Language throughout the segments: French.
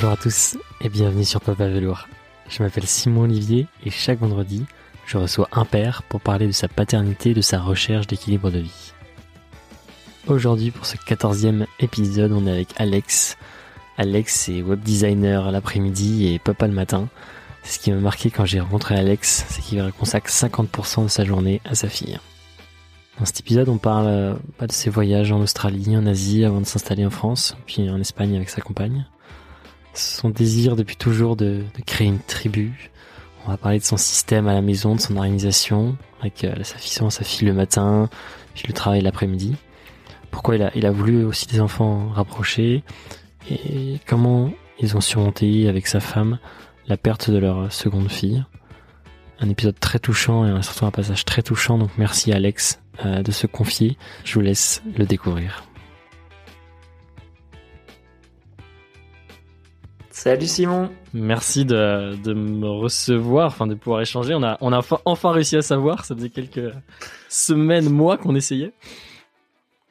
Bonjour à tous et bienvenue sur Papa Velours. Je m'appelle Simon Olivier et chaque vendredi, je reçois un père pour parler de sa paternité et de sa recherche d'équilibre de vie. Aujourd'hui, pour ce quatorzième épisode, on est avec Alex. Alex est web designer l'après-midi et papa le matin. Ce qui m'a marqué quand j'ai rencontré Alex, c'est qu'il consacre 50% de sa journée à sa fille. Dans cet épisode, on parle euh, de ses voyages en Australie, en Asie, avant de s'installer en France, puis en Espagne avec sa compagne. Son désir depuis toujours de, créer une tribu. On va parler de son système à la maison, de son organisation, avec euh, sa fille, sa fille le matin, puis le travail l'après-midi. Pourquoi il a, il a voulu aussi des enfants rapprochés, et comment ils ont surmonté avec sa femme la perte de leur seconde fille. Un épisode très touchant et surtout un passage très touchant, donc merci Alex euh, de se confier. Je vous laisse le découvrir. Salut Simon. Merci de, de, me recevoir, enfin de pouvoir échanger. On a, on a enfin réussi à savoir. Ça faisait quelques semaines, mois qu'on essayait.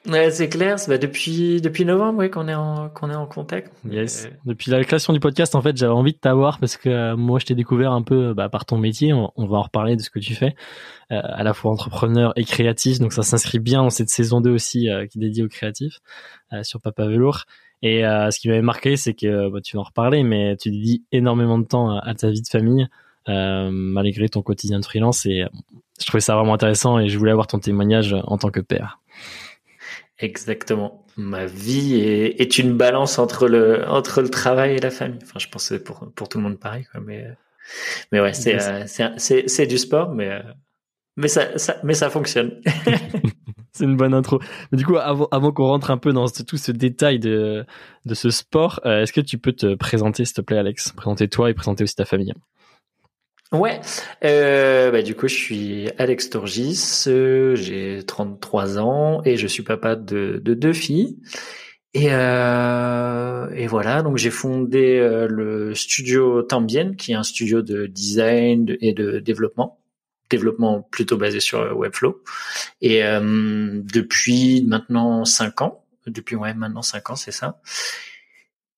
Ouais, c'est clair. Bah, depuis depuis novembre, oui, qu'on est en qu'on est en contact. Yes. Euh, depuis la création du podcast, en fait, j'avais envie de t'avoir parce que euh, moi, je t'ai découvert un peu bah, par ton métier. On, va en reparler de ce que tu fais, euh, à la fois entrepreneur et créatif. Donc, ça s'inscrit bien dans cette saison 2 aussi qui est dédiée aux créatifs sur Papa Velours. Et ce qui m'avait marqué, c'est que bah, tu vas en reparler, mais tu dédies énormément de temps à, ta vie de famille. malgré ton quotidien de freelance et je trouvais ça vraiment intéressant et je voulais avoir ton témoignage en tant que père. Exactement. Ma vie est, est, une balance entre le entre le travail et la famille. Enfin, je pense que pour pour tout le monde pareil, quoi. Mais mais ouais, c'est euh, c'est c'est du sport, mais euh, mais ça, ça mais ça fonctionne. c'est une bonne intro. Mais du coup, avant avant qu'on rentre un peu dans tout ce détail de de ce sport, euh, est-ce que tu peux te présenter, s'il te plaît, Alex, présenter toi et présenter aussi ta famille. Ouais, euh, bah, du coup je suis Alex Torgis, euh, j'ai 33 ans et je suis papa de, de deux filles. Et, euh, et voilà, donc j'ai fondé le studio Tambien, qui est un studio de design et de développement, développement plutôt basé sur Webflow. Et euh, depuis maintenant cinq ans, depuis ouais maintenant cinq ans c'est ça.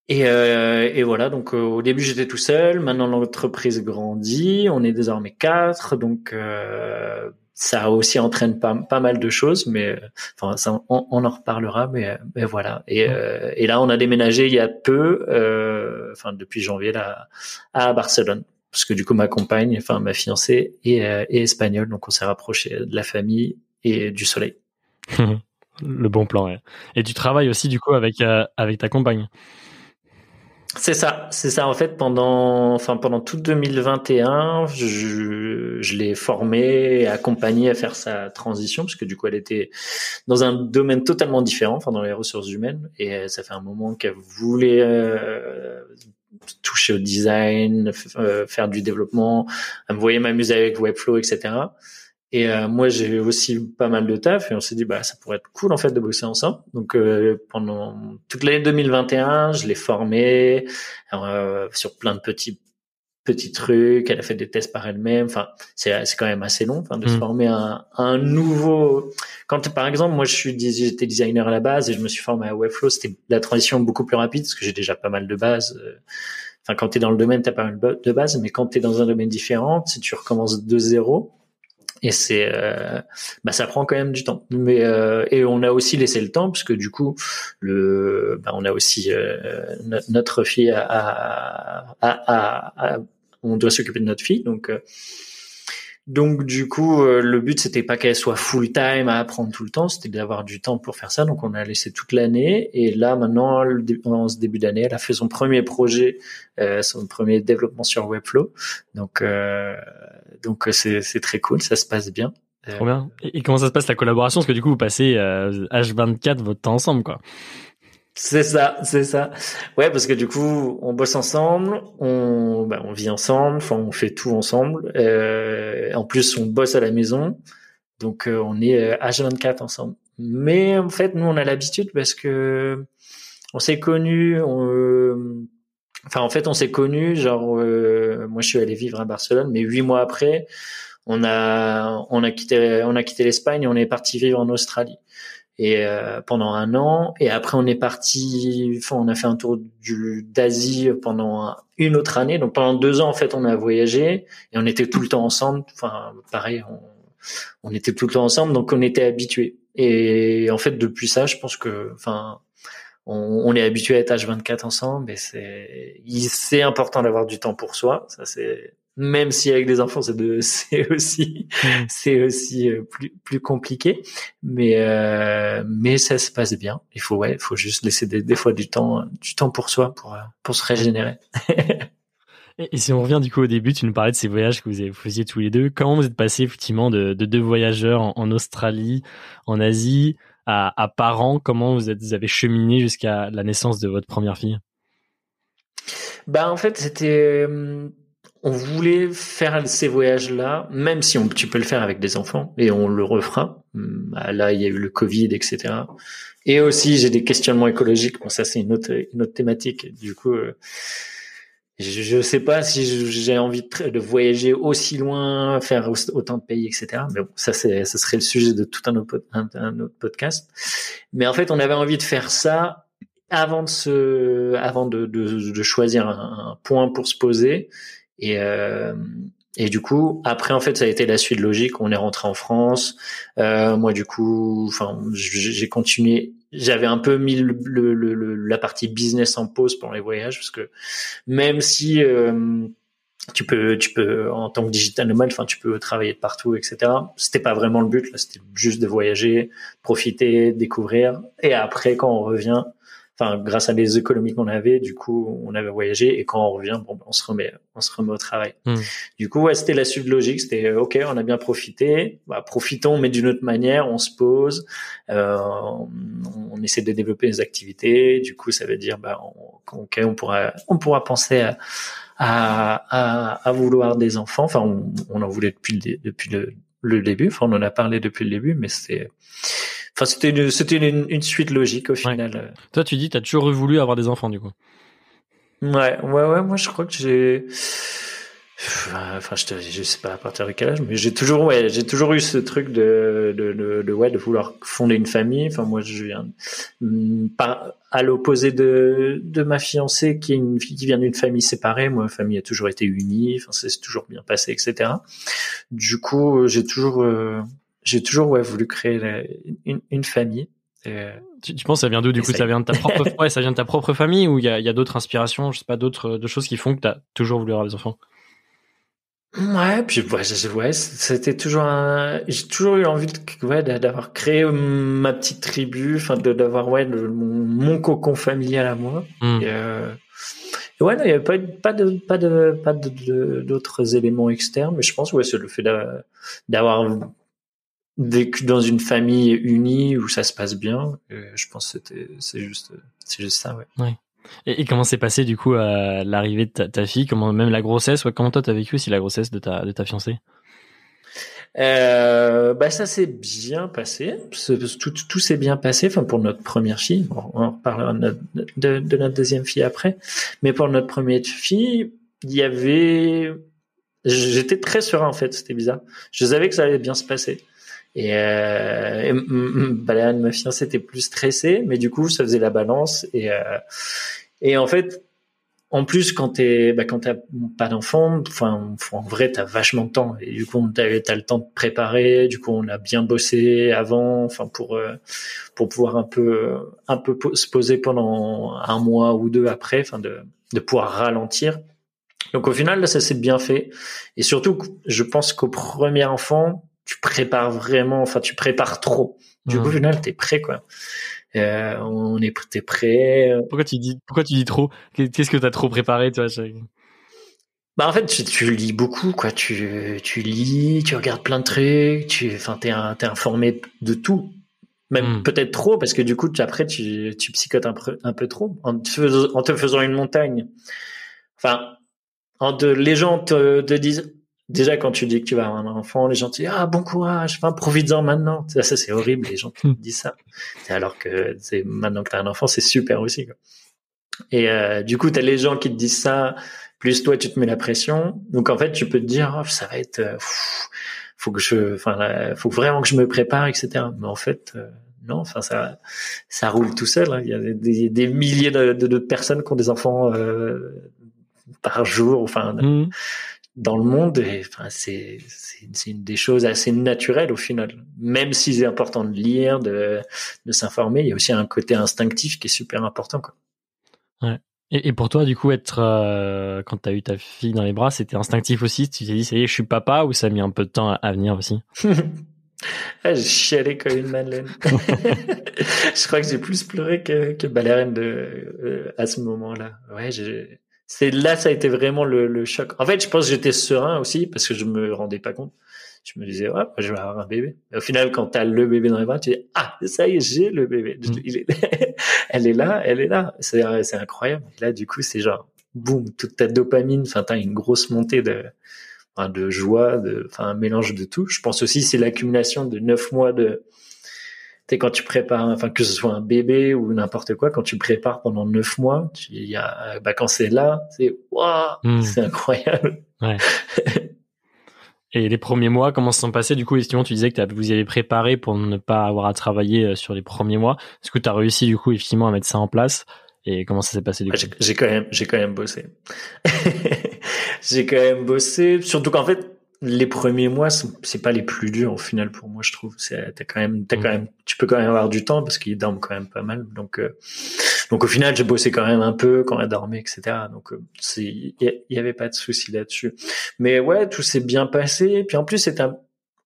Et, euh, et, voilà, donc euh, au début j'étais tout seul, maintenant l'entreprise grandit, on est désormais quatre, donc euh, ça aussi entraîne pas, pas mal de choses, mais enfin ça, on, on, en reparlera, mais, mais voilà. Et, euh, et, là on a déménagé il y a peu, euh, enfin depuis janvier là à Barcelone, parce que du coup ma compagne, enfin ma fiancée est, est espagnole, donc on s'est rapproché de la famille et du soleil. Le bon plan, ouais. Et tu travailles aussi du coup avec avec ta compagne? C'est ça, c'est ça. En fait, pendant, enfin pendant tout 2021, je, je l'ai formée et accompagnée à faire sa transition parce que du coup, elle était dans un domaine totalement différent, enfin dans les ressources humaines, et ça fait un moment qu'elle voulait euh, toucher au design, euh, faire du développement. Elle me voyait m'amuser avec Webflow, etc. Et euh, moi, j'ai aussi pas mal de taf et on s'est dit bah ça pourrait être cool en fait de bosser ensemble. Donc euh, pendant toute l'année 2021, je l'ai formée euh, sur plein de petits petits trucs. Elle a fait des tests par elle-même. Enfin, c'est c'est quand même assez long enfin, de se mm. former un, un nouveau. Quand par exemple, moi je suis j'étais designer à la base et je me suis formé à Webflow, c'était la transition beaucoup plus rapide parce que j'ai déjà pas mal de bases. Quand tu es dans le domaine, tu as pas mal de bases, mais quand tu es dans un domaine différent, si tu recommences de zéro, et c'est euh, bah ça prend quand même du temps. Mais euh, et on a aussi laissé le temps parce que du coup le bah on a aussi euh, notre fille à, à, on doit s'occuper de notre fille donc donc du coup, euh, le but c'était pas qu'elle soit full time à apprendre tout le temps, c'était d'avoir du temps pour faire ça. Donc on a laissé toute l'année et là maintenant, en ce début d'année, elle a fait son premier projet, euh, son premier développement sur Webflow. Donc euh, donc c'est très cool, ça se passe bien. Trop bien. Et comment ça se passe la collaboration? Parce que du coup, vous passez H24 votre temps ensemble, quoi. C'est ça, c'est ça. Ouais, parce que du coup, on bosse ensemble, on, bah, on vit ensemble, enfin, on fait tout ensemble. Euh, en plus, on bosse à la maison, donc euh, on est H24 euh, ensemble. Mais en fait, nous, on a l'habitude parce que on s'est connus. enfin, en fait, on s'est connus. Genre, moi, je suis allé vivre à Barcelone, mais huit mois après, on a on a quitté on a quitté l'Espagne, on est parti vivre en Australie. Et euh, pendant un an. Et après on est parti enfin on a fait un tour du d'Asie pendant une autre année. Donc pendant deux ans en fait on a voyagé et on était tout le temps ensemble. Enfin pareil on, on était tout le temps ensemble. Donc on était habitués. Et en fait depuis ça je pense que enfin on, on est habitué à être H24 ensemble et c'est c'est important d'avoir du temps pour soi. Ça c'est même si avec des enfants c'est de c'est aussi c'est aussi euh, plus plus compliqué. Mais euh, mais ça se passe bien. Il faut ouais il faut juste laisser des, des fois du temps du temps pour soi pour pour se régénérer. Et si on revient du coup au début tu nous parlais de ces voyages que vous faisiez tous les deux. Comment vous êtes passé effectivement de, de deux voyageurs en, en, Australie en Asie à, à parents? Comment vous, êtes, vous avez cheminé jusqu'à la naissance de votre première fille? Bah en fait c'était on voulait faire ces voyages-là, même si on, tu peux le faire avec des enfants, et on le refera. Hum, bah, là, il y a eu le Covid, etc. Et aussi, j'ai des questionnements écologiques. Bon, ça, c'est une autre, une autre thématique. Du coup, euh, je ne sais pas si j'ai envie de, voyager aussi loin, faire autant de pays, etc. Mais bon, ça, ce serait le sujet de tout un autre, podcast. Mais en fait, on avait envie de faire ça avant de se, avant de, choisir un, point pour se poser et, euh, et du coup, après, en fait, ça a été la suite logique. On est rentré en France. Euh, moi, du coup, enfin, j'ai continué. J'avais un peu mis le, le, la partie business en pause pendant les voyages parce que même si euh, tu peux, tu peux, en tant que digital nomade, enfin, tu peux travailler de partout, etc. C'était pas vraiment le but. Là, c'était juste de voyager, profiter, découvrir. Et après, quand on revient, enfin grâce à les économies qu'on avait, du coup on avait voyagé et quand on revient, bon ben, on se remet, on se remet au travail. Hmm. Du coup ouais c'était la suite logique, c'était euh, ok on a bien profité, bah, profitons mais d'une autre manière, on se pose, euh, on, on, essaie de développer les activités. Du coup ça veut dire bah on, ok on pourra on pourra penser à à, à, vouloir des enfants. Enfin on, on en voulait depuis le depuis le, le début. Enfin on en a parlé depuis le début, mais c'est Enfin, c'était une, c'était une, une, suite logique au final. Toi, tu dis, t'as toujours voulu avoir des enfants, du coup. Ouais, ouais, ouais. Moi, je crois que j'ai. Enfin, je, te, je sais pas à partir de quel âge, mais j'ai toujours, ouais, j'ai toujours eu ce truc de, de, de, de, ouais, de vouloir fonder une famille. Enfin, moi, je viens mm, pas à l'opposé de, de ma fiancée, qui est une fille qui vient d'une famille séparée. Moi, ma famille a toujours été unie. Enfin, c'est toujours bien passé, etc. Du coup, j'ai toujours, euh, j'ai toujours ouais, voulu créer une, une, famille. Euh, tu, tu, penses ça vient d'où du coup? ça... vient de ta propre ouais, ça vient de ta propre famille ou il y a, y a d'autres inspirations je sais pas d'autres de choses qui font que tu as toujours voulu avoir des enfants? Ouais puis ouais, ouais c'était toujours un... j'ai toujours eu envie de, ouais, d'avoir créé ma petite tribu enfin d'avoir ouais mon, mon, cocon familial à moi hmm. et, euh... et, ouais il n'y avait pas pas de pas de pas de d'autres éléments externes mais je pense ouais c'est le fait d'avoir vécu dans une famille unie où ça se passe bien. je pense que c'était, c'est juste, c'est juste ça, ouais. ouais. Et, comment s'est passé du coup à l'arrivée de ta, fille, comment même la grossesse, ouais, comment toi t'as vécu aussi la grossesse de ta de ta fiancée? Euh, bah ça s'est bien passé, tout, tout s'est bien passé. Enfin pour notre première fille, on reparlera de, de, de, notre deuxième fille après, mais pour notre première fille, il y avait, j'étais très serein en fait, c'était bizarre. Je savais que ça allait bien se passer. Et, euh, et ma fiancée était plus stressée, mais du coup, ça faisait la balance. Et, euh, et en fait, en plus, quand t'es, bah, quand t'as pas d'enfant, enfin, en vrai, t'as vachement de temps. Et du coup, t'as, as le temps de préparer. Du coup, on a bien bossé avant, enfin, pour, euh, pour pouvoir un peu, un peu se poser pendant un mois ou deux après, enfin, de, de pouvoir ralentir. Donc, au final, là, ça s'est bien fait. Et surtout, je pense qu'au premier enfant, tu prépares vraiment, enfin tu prépares trop. Du coup, au final, t'es prêt quoi. Euh, on est t'es prêt. Pourquoi tu dis pourquoi tu dis trop? Qu'est-ce que t'as trop préparé toi Bah en fait, tu, tu, lis beaucoup quoi. Tu tu lis, tu regardes plein de trucs. Tu enfin t'es t'es informé de tout. Même hmm. peut-être trop parce que du coup tu, après tu tu psychotes un peu un peu trop en te, faisant, en te faisant une montagne. Enfin, en de, les gens te, te disent déjà quand tu dis que tu vas avoir un enfant, les gens te disent ah bon courage, enfin profites-en maintenant. Ça, ça c'est horrible, les gens qui hmm. disent ça. Alors que c'est maintenant que tu as un enfant, c'est super aussi. Quoi. Et euh, du coup, tu as les gens qui te disent ça, plus toi tu te mets la pression. Donc en fait, tu peux te dire oh, ça va être, euh, faut que je, enfin, faut vraiment que je me prépare, etc. Mais en fait, euh, non, enfin ça, ça roule tout seul. Hein. Il y a des, des milliers de, de, personnes qui ont des enfants euh, par jour, enfin mmh. Dans le monde. Et enfin c'est une des choses assez naturelles au final. Même si c'est important de lire, de de s'informer, il y a aussi un côté instinctif qui est super important. Quoi. Ouais. Et, et pour toi, du coup, être euh, quand t'as eu ta fille dans les bras, c'était instinctif aussi? Tu t'es dit, ça y est, je suis papa, ou ça a mis un peu de temps à venir aussi? Ah, J'ai chialé comme une madeleine. je crois que j'ai plus pleuré que, que Balérène de euh, à ce moment-là. Ouais, c'est là, ça a été vraiment le, le choc. En fait, je pense que j'étais serein aussi parce que je me rendais pas compte je me disais, ouais, je vais avoir un bébé. au final, quand tu as le bébé dans les bras, tu dis, ah, ça y est, j'ai le bébé. Mm. Il est... elle est là, elle est là. C'est, c'est incroyable. Là, du coup, c'est genre, boum, toute ta dopamine, enfin, t'as une grosse montée de, de joie, de, enfin, un mélange de tout. Je pense aussi, c'est l'accumulation de neuf mois de, sais, quand tu prépares, enfin, que ce soit un bébé ou n'importe quoi, quand tu prépares pendant neuf mois, il y a, bah, quand c'est là, c'est, waouh, mm. c'est incroyable. Ouais. Et les premiers mois, comment se sont passés? Du coup, effectivement, tu disais que vous y avez préparé pour ne pas avoir à travailler euh, sur les premiers mois. Est-ce que tu as réussi, du coup, effectivement, à mettre ça en place? Et comment ça s'est passé du coup? J'ai quand même, j'ai quand même bossé. j'ai quand même bossé. Surtout qu'en fait, les premiers mois, c'est pas les plus durs au final pour moi, je trouve. C'est, t'as quand même, t'as quand mm. même, tu peux quand même avoir du temps parce qu'ils dorment quand même pas mal. Donc, euh, donc au final, j'ai bossé quand même un peu quand elle dormait, etc. Donc euh, il y, avait pas de souci là-dessus. Mais ouais, tout s'est bien passé. Puis en plus, c'est un,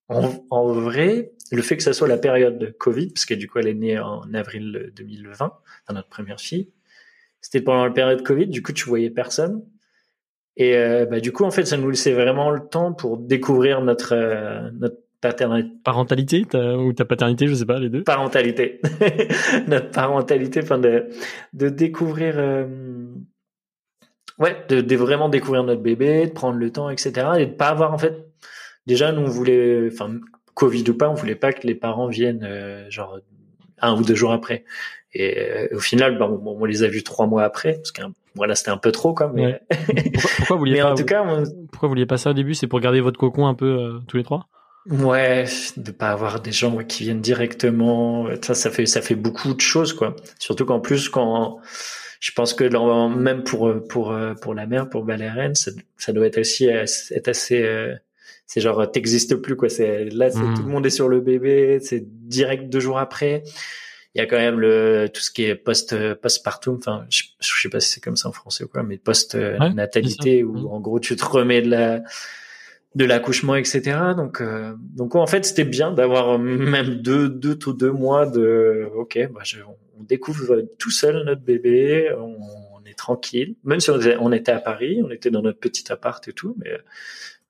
en, vrai, le fait que ça soit la période de Covid, parce que du coup, elle est née en avril 2020, dans notre première fille. C'était pendant la période Covid. Du coup, tu voyais personne. Et euh, bah, du coup, en fait, ça nous laissait vraiment le temps pour découvrir notre euh, notre paternité. Parentalité ou ta paternité, je sais pas, les deux. Parentalité. notre parentalité, enfin de de découvrir. Euh, ouais, de, de, vraiment découvrir notre bébé, de prendre le temps, etc. Et de pas avoir en fait. Déjà, nous on voulait, enfin Covid ou pas, on voulait pas que les parents viennent genre un ou deux jours après. Et au final, bah, on, on, les a vus trois mois après, parce qu'un voilà, c'était un peu trop, quoi. Mais, pourquoi, vous vouliez pas, en tout cas, pourquoi vous vouliez pas ça au début C'est pour garder votre cocon un peu euh, tous les trois? Ouais, de pas avoir des gens qui viennent directement. Ça, ça fait ça fait beaucoup de choses, quoi. Surtout qu'en plus, quand je pense que même pour pour pour la mère, pour Valériane, ça, ça doit être aussi être assez euh, c'est genre t'existes plus quoi c'est là c'est, mmh. tout le monde est sur le bébé c'est direct deux jours après il y a quand même le tout ce qui est post postpartum enfin je, je sais pas si c'est comme ça en français ou quoi mais post natalité où mmh. en gros tu te remets de la de l'accouchement etc donc euh, donc en fait c'était bien d'avoir même deux deux ou deux mois de ok bah on découvre tout seul notre bébé on, on est tranquille même si on, on était à Paris on était dans notre petit appart et tout mais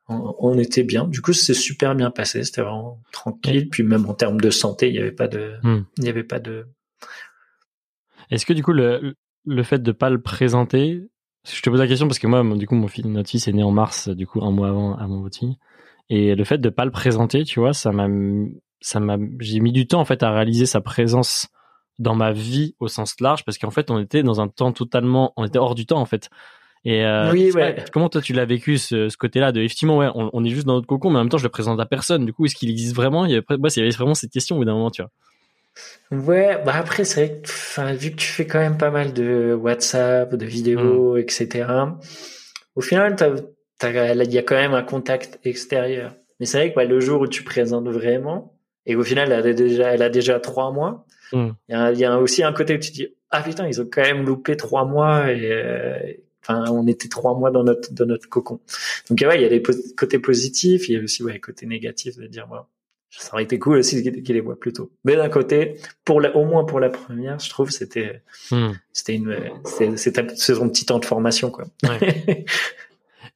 on, était bien. Du coup, c'est super bien passé. C'était vraiment tranquille. Puis même en termes de santé, il n'y avait pas de, hmm. il y avait pas de. Est-ce que du coup le, le fait de pas le présenter, je te pose la question parce que moi, du coup, mon fils, notre fils est né en mars, du coup un mois avant avant votre fille, et le fait de pas le présenter, tu vois, ça m'a, ça m'a, j'ai mis du temps en fait à réaliser sa présence dans ma vie au sens large parce qu'en fait on était dans un temps totalement, on était hors du temps en fait. Et euh, oui, ouais. comment toi tu l'as vécu ce, ce côté-là de effectivement ouais, on, on, est juste dans notre cocon, mais en même temps je le présente à personne. Du coup, est-ce qu'il existe vraiment? Il y il y avait vraiment cette question au bout d'un moment, tu vois. Ouais, bah après c'est vrai que, enfin, vu que tu fais quand même pas mal de WhatsApp, de vidéos, mm. etc. Au final, il y a quand même un contact extérieur. Mais c'est vrai que le jour où tu présentes vraiment, et au final, elle a déjà, elle a déjà trois mois. Mm. Il y, a, y, a, aussi un côté où tu te dis ah putain, ils ont quand même loupé trois mois et, euh, Enfin, on était trois mois dans notre dans notre cocon. Donc ouais, il y a des côtés positifs, il y a aussi ouais, des côtés négatifs de dire ça aurait été cool aussi qu'ils les voient plus tôt. Mais d'un côté, pour la, au moins pour la première, je trouve c'était hmm. c'était une c'était son petit temps de formation quoi. Ouais.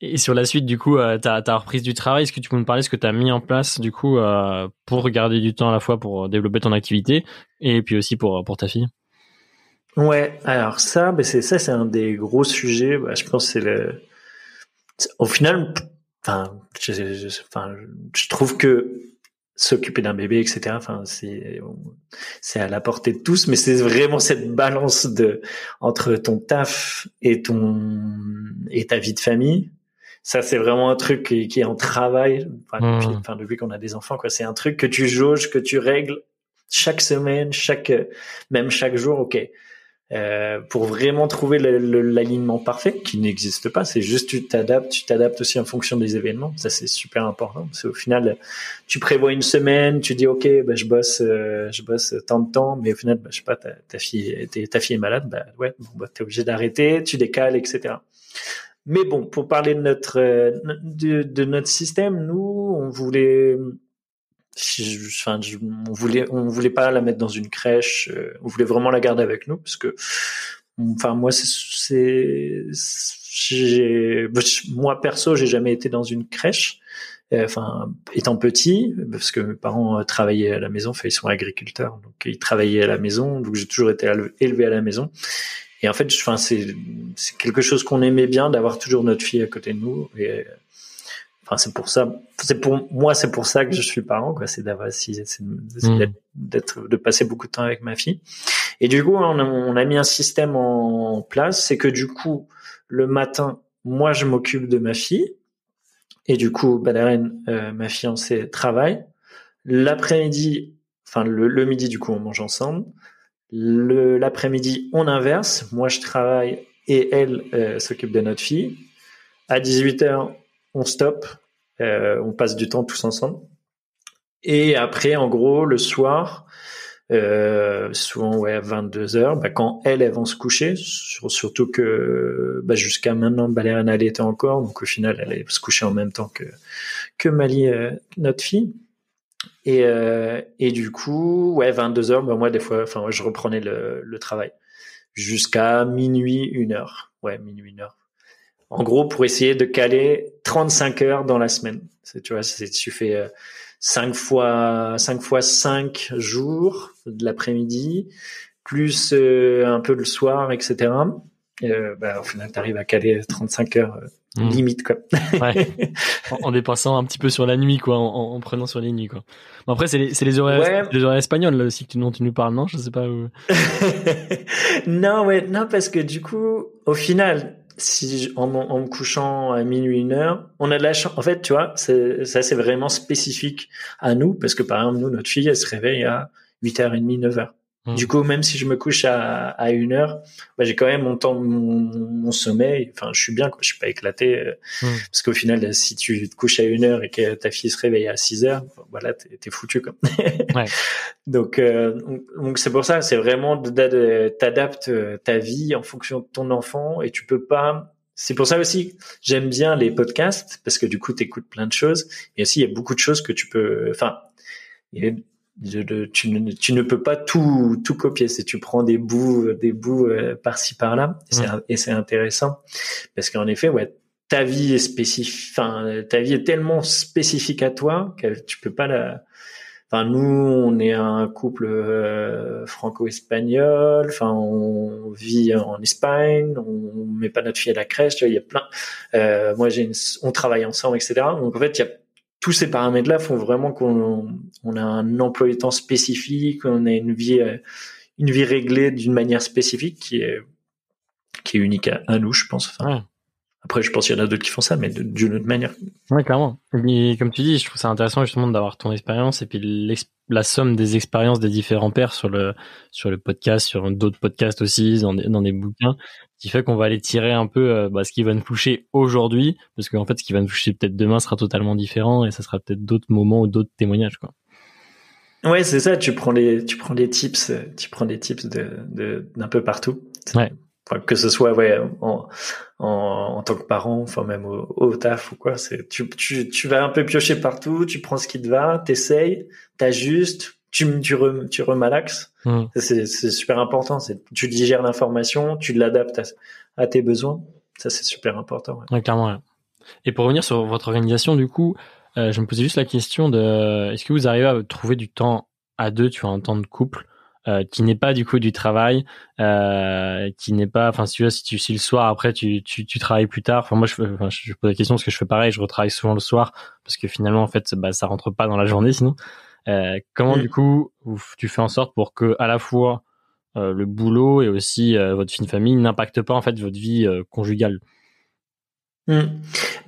Et sur la suite, du coup, euh, ta, ta reprise du travail, est-ce que tu peux me parler ce que tu as mis en place, du coup, euh, pour garder du temps à la fois pour développer ton activité et puis aussi pour, pour ta fille? Ouais, alors ça, ben c'est ça, c'est un des gros sujets. Bah, je pense c'est le. Au final, enfin, je, je, enfin, je trouve que s'occuper d'un bébé, etc. Enfin, c'est c'est à la portée de tous, mais c'est vraiment cette balance de entre ton taf et ton et ta vie de famille. Ça, c'est vraiment un truc qui, qui est en travail. Enfin, depuis, mmh. enfin, depuis qu'on a des enfants, quoi. C'est un truc que tu jauges, que tu règles chaque semaine, chaque même chaque jour, ok. Euh, pour vraiment trouver l'alignement parfait qui n'existe pas. C'est juste tu t'adaptes, tu t'adaptes aussi en fonction des événements. Ça c'est super important. Parce qu'au final, tu prévois une semaine, tu dis ok, bah, je bosse, euh, je bosse tant de temps, mais au final, bah, je sais pas, ta, ta fille, ta fille est malade, bah ouais, bon, bah, t'es obligé d'arrêter, tu décales, etc. Mais bon, pour parler de notre euh, de, de notre système, nous, on voulait on voulait, voulait pas la mettre dans une crèche. Euh, on voulait vraiment la garder avec nous parce que, enfin, moi, c'est, moi perso, j'ai jamais été dans une crèche. Euh, enfin, étant petit, parce que mes parents travaillaient à la maison, enfin, ils sont agriculteurs, donc ils travaillaient à la maison, donc j'ai toujours été élevé à la maison. Et en fait, c'est, quelque chose qu'on aimait bien d'avoir toujours notre fille à côté de nous. C'est pour ça, c'est pour moi, c'est pour ça que je suis parent, quoi. C'est d'avoir, mmh. d'être, de passer beaucoup de temps avec ma fille. Et du coup, on a, mis un système en place, c'est que du coup, le matin, moi, je m'occupe de ma fille, et du coup, Badarène, euh, ma fiancée, travaille. L'après-midi, enfin le, midi, du coup, on mange ensemble. l'après-midi, on inverse. Moi, je travaille et elle euh, s'occupe de notre fille. À 18h, on stoppe, on passe du temps tous ensemble. Et après, en gros, le soir, euh, souvent ouais à 22 heures, bah, quand elles, elles vont se coucher, surtout que bah, jusqu'à maintenant, Balérine elle était encore, donc au final, elle allait se coucher en même temps que que Mali, euh, notre fille. Et, euh, et du coup, ouais, 22 heures, bah, moi des fois, enfin, je reprenais le, le travail jusqu'à minuit, une heure, ouais, minuit, une heure en gros, pour essayer de caler 35 heures dans la semaine. Tu vois, tu fais 5 euh, fois 5 fois 5 jours de l'après-midi, plus euh, un peu le soir, etc. Euh, bah, au final, tu arrives à caler 35 heures mmh. limite quoi. ouais. en, dépassant un petit peu sur la nuit quoi, en, prenant sur les nuits quoi. Bon, après c'est les, les horaires les horaires espagnols là aussi que tu, dont tu nous parles non, je sais pas. Où... non ouais, non parce que du coup au final si en, en, me couchant à minuit une heure, on a de la chance. En fait, tu vois, ça c'est vraiment spécifique à nous parce que par exemple nous, notre fille, elle se réveille à 8h30, 9h. Mmh. Du coup, même si je me couche à, à une heure, bah, j'ai quand même mon temps, mon, sommeil. Enfin, je suis bien, quoi. Je suis pas éclaté. Euh, mmh. Parce qu'au final, si tu te couches à une heure et que ta fille se réveille à 6 heures, voilà, t'es es foutu, quoi. ouais. Donc, euh, donc c'est pour ça, c'est vraiment t'adaptes euh, ta vie en fonction de ton enfant et tu peux pas. C'est pour ça aussi, j'aime bien les podcasts parce que du coup, t'écoutes plein de choses. Et aussi, il y a beaucoup de choses que tu peux. Enfin, tu, ne, tu ne peux pas tout, tout copier. Si tu prends des bouts, des bouts euh, par-ci par-là, et c'est intéressant parce qu'en effet, ouais, ta vie est spécifique. Enfin, ta vie est tellement spécifique à toi que tu peux pas la. Enfin, nous, on est un couple euh, franco-espagnol. Enfin, on vit en Espagne. On met pas notre fille à la crèche. Il y a plein. Euh, moi, j'ai, on travaille ensemble, etc. Donc, en fait, il y a tous ces paramètres-là font vraiment qu'on on a un emploi du temps spécifique, on a une vie, euh, une vie réglée d'une manière spécifique qui est, qui est unique à, nous, je pense. Enfin, Après, je pense qu'il y en a d'autres qui font ça, mais d'une autre manière. Ouais, clairement. Et comme tu dis, je trouve ça intéressant justement d'avoir ton expérience et puis la somme des expériences des différents pairs sur le sur le podcast, sur d'autres podcasts aussi, dans des, dans des bouquins, qui fait qu'on va aller tirer un peu euh, bah, ce qui va nous toucher aujourd'hui, parce qu'en fait, ce qui va nous toucher peut-être demain sera totalement différent et ça sera peut-être d'autres moments ou d'autres témoignages, quoi. Ouais, c'est ça. Tu prends les, tu prends les tips, tu prends des tips de, d'un peu partout. Ouais. Enfin, que ce soit ouais en, en, en, tant que parent, enfin même au, au taf ou quoi. C'est tu, tu, tu vas un peu piocher partout. Tu prends ce qui te va, t'essayes, t'ajustes, tu, tu, tu remalaxes. Hmm. C'est super important. Tu digères l'information, tu l'adaptes à, tes besoins. Ça, c'est super important. Ouais. clairement. Et pour revenir sur votre organisation, du coup, euh, je me posais juste la question de est-ce que vous arrivez à trouver du temps à deux, tu vois, un temps de couple euh, qui n'est pas du coup du travail, euh, qui n'est pas, enfin si tu si tu si le soir après tu, tu, tu travailles plus tard. Enfin moi je, enfin, je pose la question parce que je fais pareil, je retravaille souvent le soir parce que finalement en fait bah ça rentre pas dans la journée sinon. Euh, comment mm. du coup tu fais en sorte pour que à la fois euh, le boulot et aussi euh, votre de famille n'impactent pas en fait votre vie conjugale? Mm.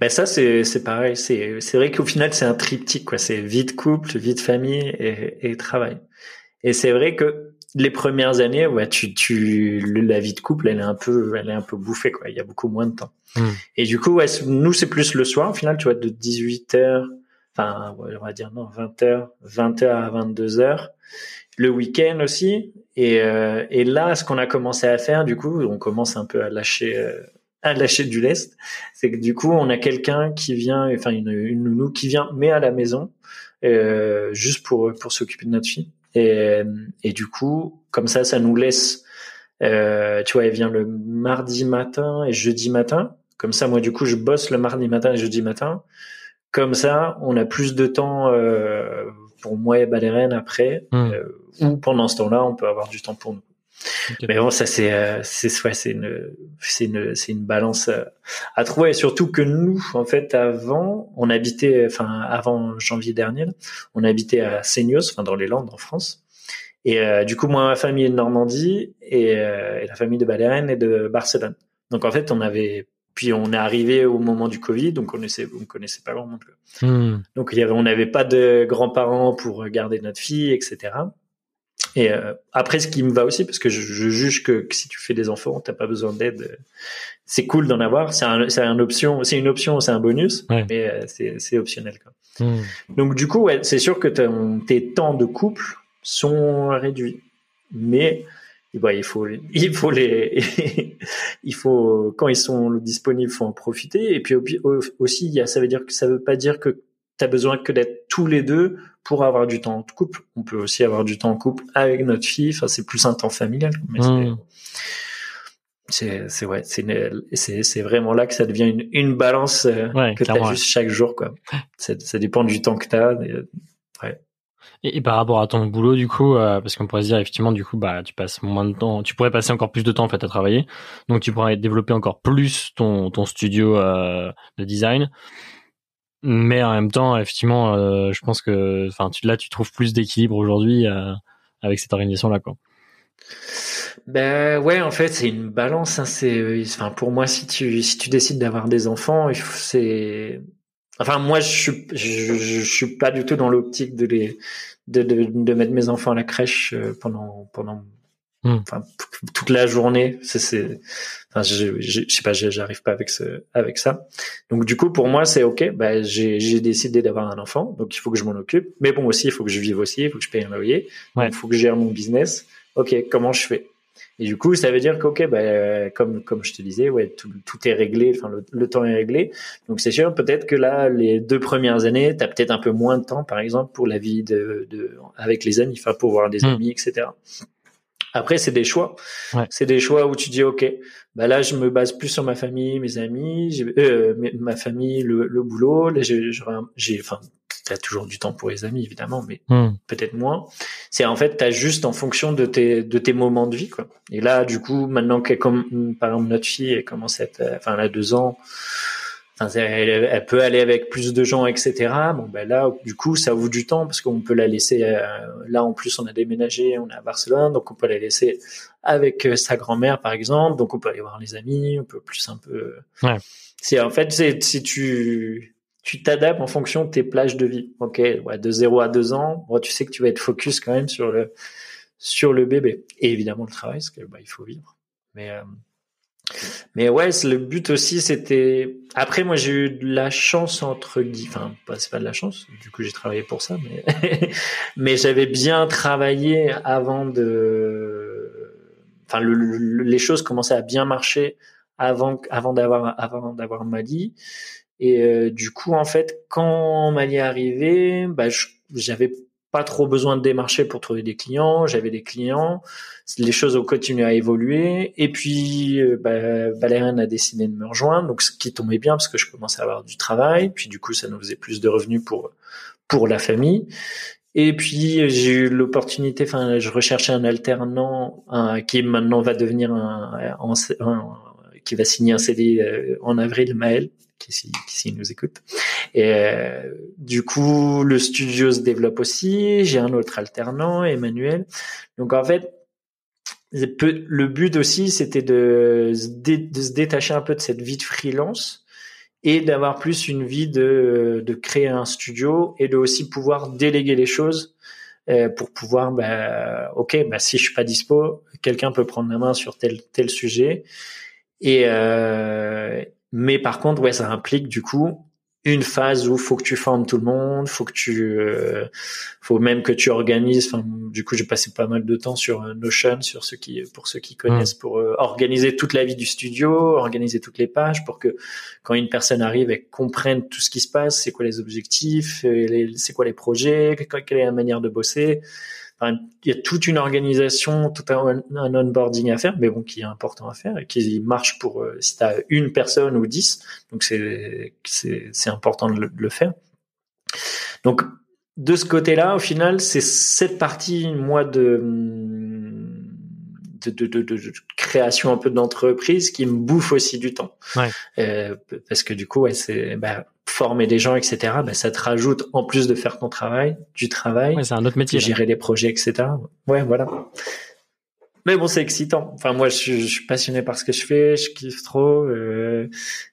Ben ça c'est c'est pareil c'est c'est vrai qu'au final c'est un triptyque quoi c'est vie de couple vie de famille et, et travail Et c'est vrai que les premières années, ouais, tu, tu, la vie de couple, elle est un peu, elle est un peu bouffée, quoi. Il y a beaucoup moins de temps. Hmm. Et du coup, ouais, nous, c'est plus le soir, au final, tu vois, de 18 enfin, on va dire non, 20 h 20 h à 22 h le week-end aussi. Et, euh, et là, ce qu'on a commencé à faire, du coup, on commence un peu à lâcher, euh, à lâcher du lest. C'est que du coup, on a quelqu'un qui vient, enfin une, une nounou qui vient, mais à la maison, euh, juste pour pour s'occuper de notre fille. Et, et du coup, comme ça, ça nous laisse, euh, tu vois, elle vient le mardi matin et jeudi matin. Comme ça, moi, du coup, je bosse le mardi matin et jeudi matin. Comme ça, on a plus de temps euh, pour moi et Balérène après, hmm. euh, ou pendant ce temps-là, on peut avoir du temps pour nous. Mais bon, ça c'est euh, c'est c'est une c'est une c'est une balance euh, à trouver et surtout que nous en fait avant on habitait enfin avant janvier dernier on habitait à Seignos enfin dans les Landes en France et euh, du coup moi ma famille est de Normandie et, et la famille de Balérène est de Barcelone donc en fait on avait puis on est arrivé au moment du Covid, donc on connaissait, on connaissait pas grand monde. Hmm. Donc il y avait, on n'avait pas de grands-parents pour garder notre fille, etc. Et euh, après, ce qui me va aussi, parce que je, je juge que, si tu fais des enfants, t'as pas besoin d'aide. C'est cool d'en avoir. C'est un, c'est une option, c'est une option, c'est un bonus, mais euh, c'est, c'est optionnel. Quoi. Hmm. Donc du coup, ouais, c'est sûr que tes temps de couple sont réduits, mais bah, il faut, il faut les, il faut quand ils sont disponibles, faut en profiter. Et puis aussi, il y a, ça veut dire que ça veut pas dire que tu as besoin que d'être tous les deux pour avoir du temps en couple. On peut aussi avoir du temps en couple avec notre fille. Enfin, c'est plus un temps familial. Mais mmh. c'est, c'est ouais, c'est, c'est, c'est vraiment là que ça devient une, une balance euh, que tu as juste chaque jour, quoi. Ça, ça dépend du temps que tu as. ouais. Et, par rapport à ton boulot, du coup, euh, parce qu'on pourrait se dire effectivement, du coup, bah, tu passes moins de temps, tu pourrais passer encore plus de temps en fait à travailler, donc tu pourrais développer encore plus ton studio euh, de design. Mais en même temps, effectivement, euh, je pense que, enfin, là, tu trouves plus d'équilibre aujourd'hui avec cette organisation là, quoi. Ben ouais, en fait, c'est une balance. Hein, c'est, enfin, pour moi, si tu si tu décides d'avoir des enfants, c'est Enfin, moi, je suis, je, je, suis pas du tout dans l'optique de les, de, de, de, mettre mes enfants à la crèche euh, pendant, pendant, hmm. enfin, toute la journée. C'est, enfin, je, je, sais pas, j'arrive pas avec ce, avec ça. Donc, du coup, pour moi, c'est ok. Bah, j'ai, j'ai décidé d'avoir un enfant, donc il faut que je m'en occupe. Mais bon, aussi, il faut que je vive aussi, il faut que je paye un loyer, il faut que je gère mon business. Ok, comment je fais? Et du coup, ça veut dire qu'ok, bah, comme comme je te disais, ouais, tout, tout est réglé, enfin le, temps est réglé. Donc c'est sûr, peut-être que là, les deux premières années, tu as peut-être un peu moins de temps, par exemple, pour la vie de, de avec les amis, enfin pour voir des hmm. amis, etc. Après, c'est des choix. Ouais. C'est des choix où tu dis, ok, bah là, je me base plus sur ma famille, mes amis, euh, ma famille, le, le boulot. Là, j'ai, enfin, tu as toujours du temps pour les amis évidemment, mais hmm. peut-être moins. C'est en fait, tu as juste en fonction de tes de tes moments de vie quoi. Et là, du coup, maintenant qu'elle comme par exemple notre fille, elle commence à être, enfin, elle a deux ans. Elle, peut aller avec plus de gens, etc. Bon, ben là, du coup, ça ouvre du temps parce qu'on peut la laisser. Euh, là, en plus, on a déménagé, on est à Barcelone, donc on peut la laisser avec euh, sa grand-mère, par exemple. Donc, on peut aller voir les amis, on peut plus un peu. Ouais. C'est en fait, c'est si tu tu t'adaptes en fonction de tes plages de vie. Ok, ouais, de 0 à 2 ans, bon, tu sais que tu vas être focus quand même sur le sur le bébé et évidemment le travail, parce que bah, faut vivre. Mais euh, mais ouais, le but aussi c'était. Après, moi j'ai eu de la chance entre guillemets, enfin c'est pas de la chance, du coup j'ai travaillé pour ça, mais mais j'avais bien travaillé avant de. Enfin, le, les choses commençaient à bien marcher avant avant d'avoir avant d'avoir Mali. Et euh, du coup, en fait, quand Mali est arrivé, bah, j'avais pas trop besoin de démarcher pour trouver des clients. J'avais des clients. Les choses ont continué à évoluer. Et puis, euh, bah, Valériane a décidé de me rejoindre, donc ce qui tombait bien parce que je commençais à avoir du travail. Puis du coup, ça nous faisait plus de revenus pour pour la famille. Et puis j'ai eu l'opportunité, enfin, je recherchais un alternant qui maintenant va devenir un, qui va signer un CD euh, en avril, Maël, qui, qui, nous écoute. Et euh, du coup, le studio se développe aussi. J'ai un autre alternant, Emmanuel. Donc en fait, le but aussi, c'était de, se détacher un peu de cette vie de freelance et d'avoir plus une vie de, de créer un studio et de aussi pouvoir déléguer les choses euh, pour pouvoir, bah, ok, bah, si je suis pas dispo, quelqu'un peut prendre la main sur tel tel sujet. Et euh, mais par contre, ouais, ça implique du coup une phase où faut que tu formes tout le monde, faut que tu, euh, faut même que tu organises. Enfin, du coup, j'ai passé pas mal de temps sur euh, Notion, sur ceux qui, pour ceux qui connaissent, mmh. pour euh, organiser toute la vie du studio, organiser toutes les pages, pour que quand une personne arrive, elle comprenne tout ce qui se passe, c'est quoi les objectifs, c'est quoi les projets, quelle est la manière de bosser il y a toute une organisation, tout un, onboarding à faire, mais bon, qui est important à faire et qui marche pour euh, si tu as une personne ou dix. Donc c'est c'est important de le, faire. Donc de ce côté-là, au final, c'est cette partie moi de de, de, de, de création un peu d'entreprise qui me bouffe aussi du temps. Ouais. Euh, parce que du coup, ouais, c'est bah, former des gens, etc. Bah, ça te rajoute en plus de faire ton travail, du travail. Ouais, c'est un autre métier. De gérer des projets, etc. Ouais, voilà. Mais bon, c'est excitant. Enfin, moi, je suis, je suis, passionné par ce que je fais, je kiffe trop. Euh,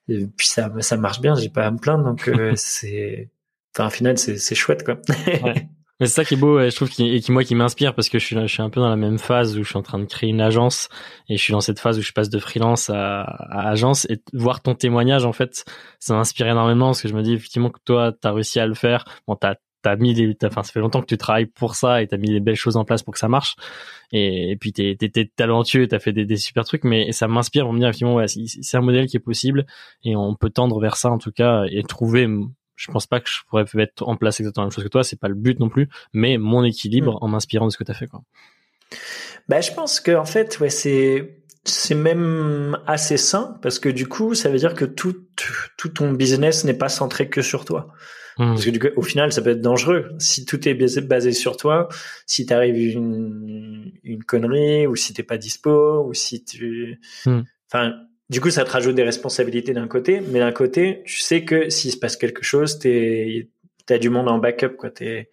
et puis ça, ça marche bien. J'ai pas à me plaindre, donc euh, c'est. Enfin, au final, c'est chouette, quoi. ouais. Mais c'est ça qui est beau, je trouve, et qui moi qui m'inspire parce que je suis, je suis un peu dans la même phase où je suis en train de créer une agence et je suis dans cette phase où je passe de freelance à, à agence et voir ton témoignage en fait, ça m'inspire énormément parce que je me dis effectivement que toi t'as réussi à le faire. Bon, t'as t'as mis des, enfin ça fait longtemps que tu travailles pour ça et t'as mis des belles choses en place pour que ça marche. Et, puis t'es t'es talentueux, t'as fait des, des super trucs, mais ça m'inspire pour me dire effectivement ouais, c'est un modèle qui est possible et on peut tendre vers ça en tout cas et trouver je pense pas que je pourrais mettre en place exactement la même chose que toi, c'est pas le but non plus, mais mon équilibre hmm. en m'inspirant de ce que tu as fait quoi. Bah je pense que en fait ouais c'est c'est même assez sain parce que du coup ça veut dire que tout tout ton business n'est pas centré que sur toi. Hmm. Parce que du coup, au final, ça peut être dangereux. Si tout est basé, sur toi, si t'arrives une, une connerie, ou si t'es pas dispo, ou si tu, hmm. enfin, du coup, ça te rajoute des responsabilités d'un côté, mais d'un côté, tu sais que s'il se passe quelque chose, t'es, t'as du monde en backup, quoi. T'es,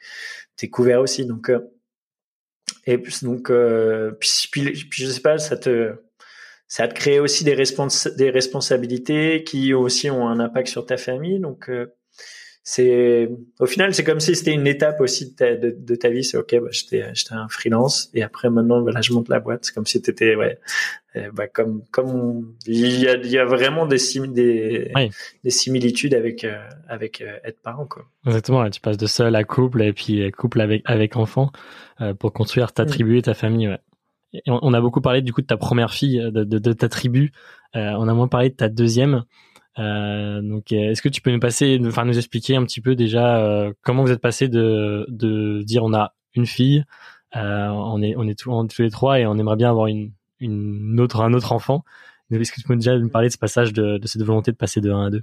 couvert aussi. Donc, euh, et donc, euh, puis, je sais pas, ça te, ça te crée aussi des, des responsabilités qui aussi ont un impact sur ta famille. Donc, euh, c'est au final c'est comme si c'était une étape aussi de ta, de, ta vie. C'est ok bah, j'étais j'étais un freelance et après maintenant voilà je monte la boîte. C'est comme si t'étais ouais euh, bah, comme comme il y a il y a vraiment des des, des similitudes avec euh, avec euh, être parent quoi. Exactement tu passes de seul à couple et puis couple avec avec enfant pour construire ta mm. tribu et ta famille ouais. Et on, a beaucoup parlé du coup de ta première fille de, de, de ta tribu. On a moins parlé de ta deuxième donc, est-ce que tu peux nous passer, enfin nous expliquer un petit peu déjà euh, comment vous êtes passé de de dire on a une fille, euh, on est on est tous, tous les trois et on aimerait bien avoir une une autre un autre enfant. Est-ce que tu peux déjà nous parler de ce passage de, de cette volonté de passer de 1 à 2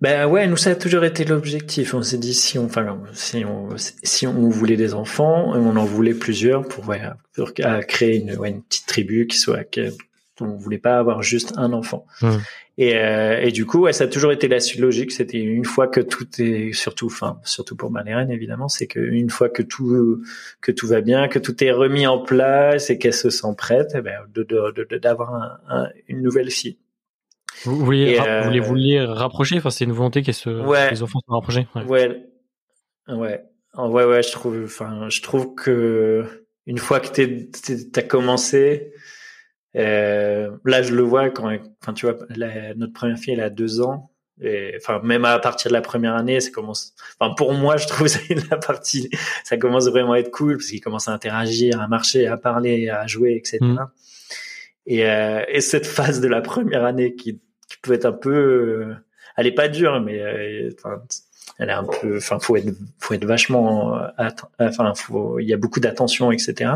ben ouais, nous ça a toujours été l'objectif. On s'est dit si on, enfin si on, si on voulait des enfants, on en voulait plusieurs pour, ouais, pour créer une, ouais, une petite tribu qui soit, on voulait pas avoir juste un enfant. Mmh. Et, euh, et, du coup, ouais, ça a toujours été la suite logique. C'était une fois que tout est, surtout, enfin, surtout pour Malérène évidemment, c'est qu'une fois que tout que tout va bien, que tout est remis en place et qu'elle se sent prête, eh ben, d'avoir une nouvelle fille. Vous vouliez, euh, vous vouliez rapprocher, enfin, c'est une volonté se, les enfants se rapprochent. Ouais. ouais, ouais, ouais, ouais, je trouve, enfin, je trouve que une fois que t'as commencé, euh, là, je le vois quand, enfin, tu vois, notre première fille, elle a deux ans. Et, enfin, même à partir de la première année, ça commence. Enfin, pour moi, je trouve c'est la partie, ça commence vraiment à être cool parce qu'il commence à interagir, à marcher, à parler, à jouer, etc. Mm. Et, euh, et cette phase de la première année qui, qui peut être un peu, euh, elle est pas dure, mais euh, elle est un peu, enfin, faut être, faut être vachement, euh, enfin, il y a beaucoup d'attention, etc.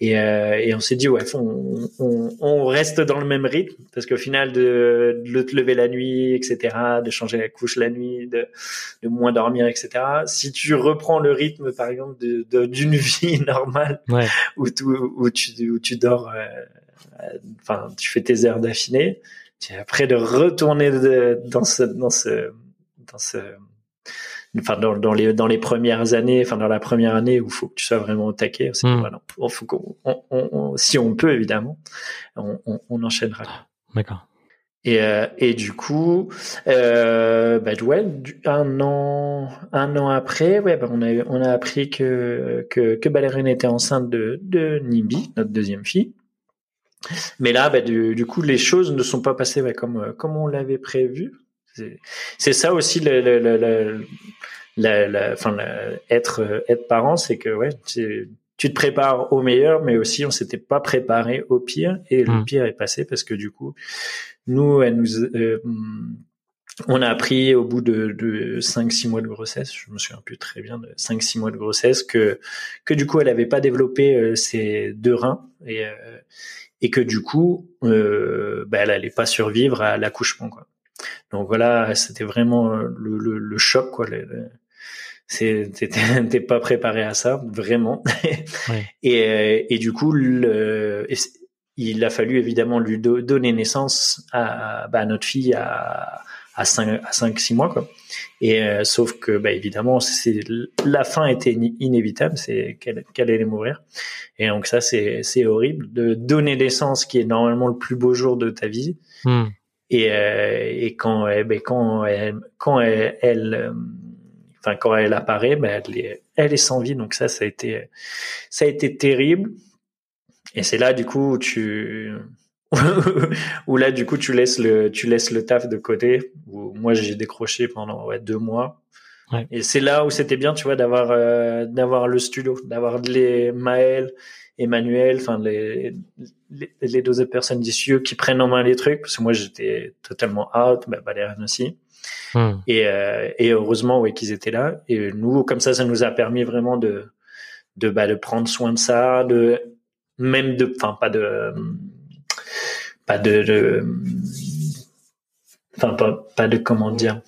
Et, euh, et on s'est dit, ouais, on, on, on, reste dans le même rythme parce qu'au final, de, de te lever la nuit, etc., de changer la couche la nuit, de, de moins dormir, etc. Si tu reprends le rythme, par exemple, d'une de, d'une vie normale ouais. où, tu, où, tu, où tu dors, euh, enfin, tu fais tes heures après de retourner dans ce, dans ce, dans ce enfin dans, dans, les dans les premières années, enfin dans la première année où il faut que tu sois vraiment au taquet. Voilà, faut qu'on, on, on, si on peut évidemment, on, on enchaînera. D'accord. Et, euh, et du coup, euh, bah, ouais, un an, un an après, ouais, bah, on a, on a appris que, que, que Ballerine était enceinte de, de Nimbi, notre deuxième fille. Mais là, bah, du, du, coup, les choses ne sont pas passées bah, comme, comme on l'avait prévu. C'est ça aussi le, le, le, la, la, enfin, être, être parent, c'est que ouais, tu te prépares au meilleur, mais aussi on s'était pas préparé au pire et le mmh. pire est passé parce que du coup, nous, elle nous, euh, on a appris au bout de, de 5-6 mois de grossesse, je me souviens plus très bien de 5-6 mois de grossesse, que, que du coup elle n'avait pas développé euh, ses deux reins et, euh, et que du coup euh, bah, elle allait pas survivre à l'accouchement. Quoi. Donc voilà, c'était vraiment le, le, le, choc. quoi. Le, t'es pas préparé à ça vraiment et, et du coup le, il a fallu évidemment lui donner naissance à, bah, notre fille à, à 5 à 5 6 mois quoi. Et euh, sauf que bah, évidemment c'est la fin était inévitable, c'est qu'elle qu'elle allait mourir. Et donc ça c'est c'est horrible de donner naissance qui est normalement le plus beau jour de ta vie. Hmm. Et, euh, et quand ben, quand elle, quand elle, elle euh, enfin quand elle apparaît, ben, elle est elle est sans vie. Donc ça ça a été ça a été terrible. Et c'est là du coup où tu où là du coup tu laisses le tu laisses le taf de côté. Où moi j'ai décroché pendant ouais, deux mois. Ouais. Et c'est là où c'était bien, tu vois, d'avoir euh, d'avoir le studio, d'avoir les Maël, Emmanuel, enfin les, les, les deux autres personnes d'ici qui prennent en main les trucs, parce que moi j'étais totalement out, bah, Valériane aussi. Hmm. Et, euh, et heureusement ouais qu'ils étaient là. Et nous, comme ça, ça nous a permis vraiment de de bah, de prendre soin de ça, de même de, enfin pas de, pas de, enfin pas, pas de comment dire,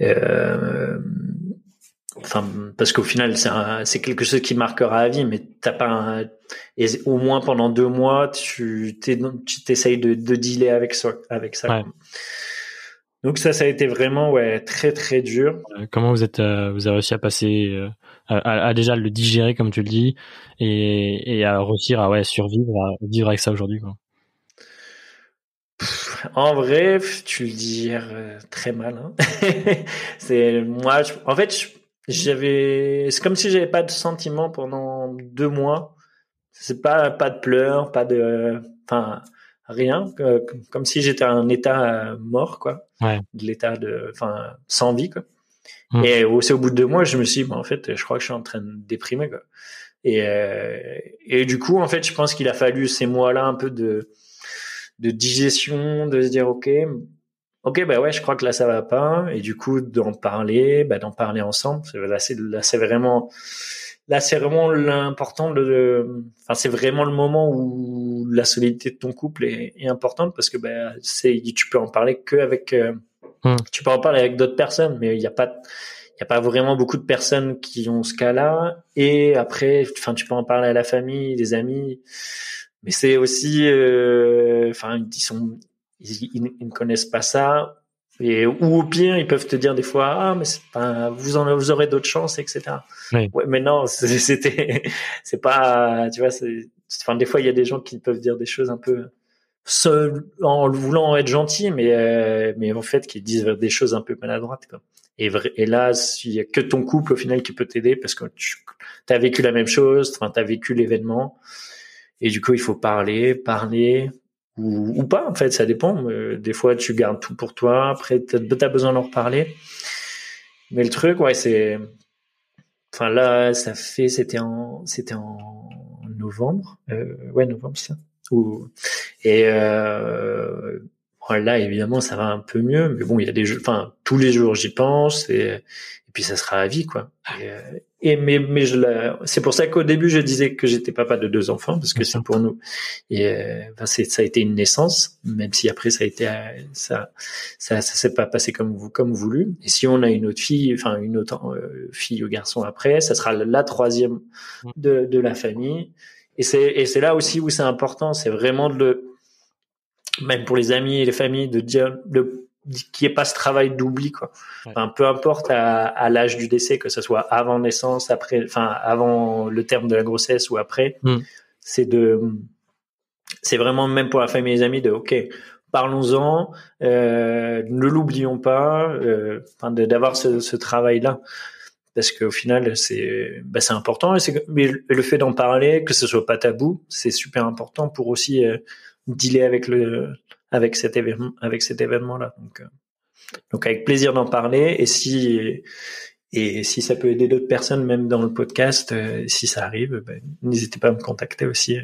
euh, enfin parce qu'au final c'est c'est quelque chose qui marquera à vie, mais t'as pas un, et au moins pendant deux mois tu t'essayes de, de dealer avec ça, avec ça. Donc ça, ça a été vraiment ouais très très dur. Euh, comment vous êtes, euh, vous avez réussi à passer à, à, déjà le digérer comme tu le dis et, et à réussir à ouais survivre à vivre avec ça aujourd'hui quoi. En vrai, tu le dis euh, très mal. Hein. c'est moi. en fait, j'avais. C'est comme si j'avais pas de sentiments pendant deux mois. C'est pas pas de pleurs, pas de. Enfin, rien. comme si j'étais un état mort, quoi. Ouais. De l'état de. Enfin, sans vie, quoi. Mmh. Et c'est au bout de deux mois, je me suis dit, bah, en fait, je crois que je suis en train de déprimer. Quoi. Et, euh, et du coup, en fait, je pense qu'il a fallu ces mois-là un peu de, de digestion, de se dire, OK, OK, bah ouais, je crois que là, ça va pas. Et du coup, d'en parler, bah, d'en parler ensemble. Là, c'est, là, c'est vraiment, là, c'est vraiment l'important de, enfin, c'est vraiment le moment où la solidité de ton couple est, est importante parce que, bah, c'est, tu peux en parler que avec, euh, Hmm. Tu peux en parler avec d'autres personnes, mais il n'y a pas, il y a pas vraiment beaucoup de personnes qui ont ce cas-là. Et après, enfin, tu peux en parler à la famille, des amis, mais c'est aussi, euh, enfin, ils sont, ils, ne connaissent pas ça. Et, ou au pire, ils peuvent te dire des fois, ah, mais c'est pas, vous en, vous aurez d'autres chances, etc. Ouais, mais non, c'était, c'est pas, tu vois, c'est, enfin, des fois, il y a des gens qui peuvent dire des choses un peu, seul, en voulant être gentil, mais euh, mais en fait qui disent des choses un peu maladroites. Quoi. Et, et là, il y a que ton couple au final qui peut t'aider parce que tu as vécu la même chose, enfin tu as vécu l'événement, et du coup il faut parler, parler ou, ou pas en fait, ça dépend. Euh, des fois tu gardes tout pour toi, après tu as besoin d'en reparler. Mais le truc, ouais, c'est, enfin là, ça fait, c'était en, c'était en novembre, euh, ouais novembre ça et euh, là, évidemment, ça va un peu mieux, mais bon, il y a des enfin, tous les jours, j'y pense, et, puis ça sera à vie, quoi. Euh, et mais, mais je c'est pour ça qu'au début, je disais que j'étais papa de deux enfants, parce que c'est pour nous. Et euh, ça a été une naissance, même si après ça a été, euh, ça, ça, ça s'est pas passé comme vous, comme voulu. Et si on a une autre fille, enfin une autre fille ou garçon après, ça sera la troisième de, de la famille. Et c'est et c'est là aussi où c'est important, c'est vraiment de le même pour les amis et les familles de dire de qu'il n'y ait pas ce travail d'oubli quoi. Enfin, peu importe à, à l'âge du décès, que ce soit avant naissance, après, enfin avant le terme de la grossesse ou après, mm. c'est de c'est vraiment même pour la famille et les amis de ok parlons-en, euh, ne l'oublions pas, euh, d'avoir ce, ce travail-là parce qu'au final c'est bah, c'est important et c'est mais le fait d'en parler que ce soit pas tabou c'est super important pour aussi euh, dealer avec le avec cet événement avec cet événement là donc euh, donc avec plaisir d'en parler. Et si et si ça peut aider d'autres personnes même dans le podcast euh, si ça arrive bah, n'hésitez pas à me contacter aussi.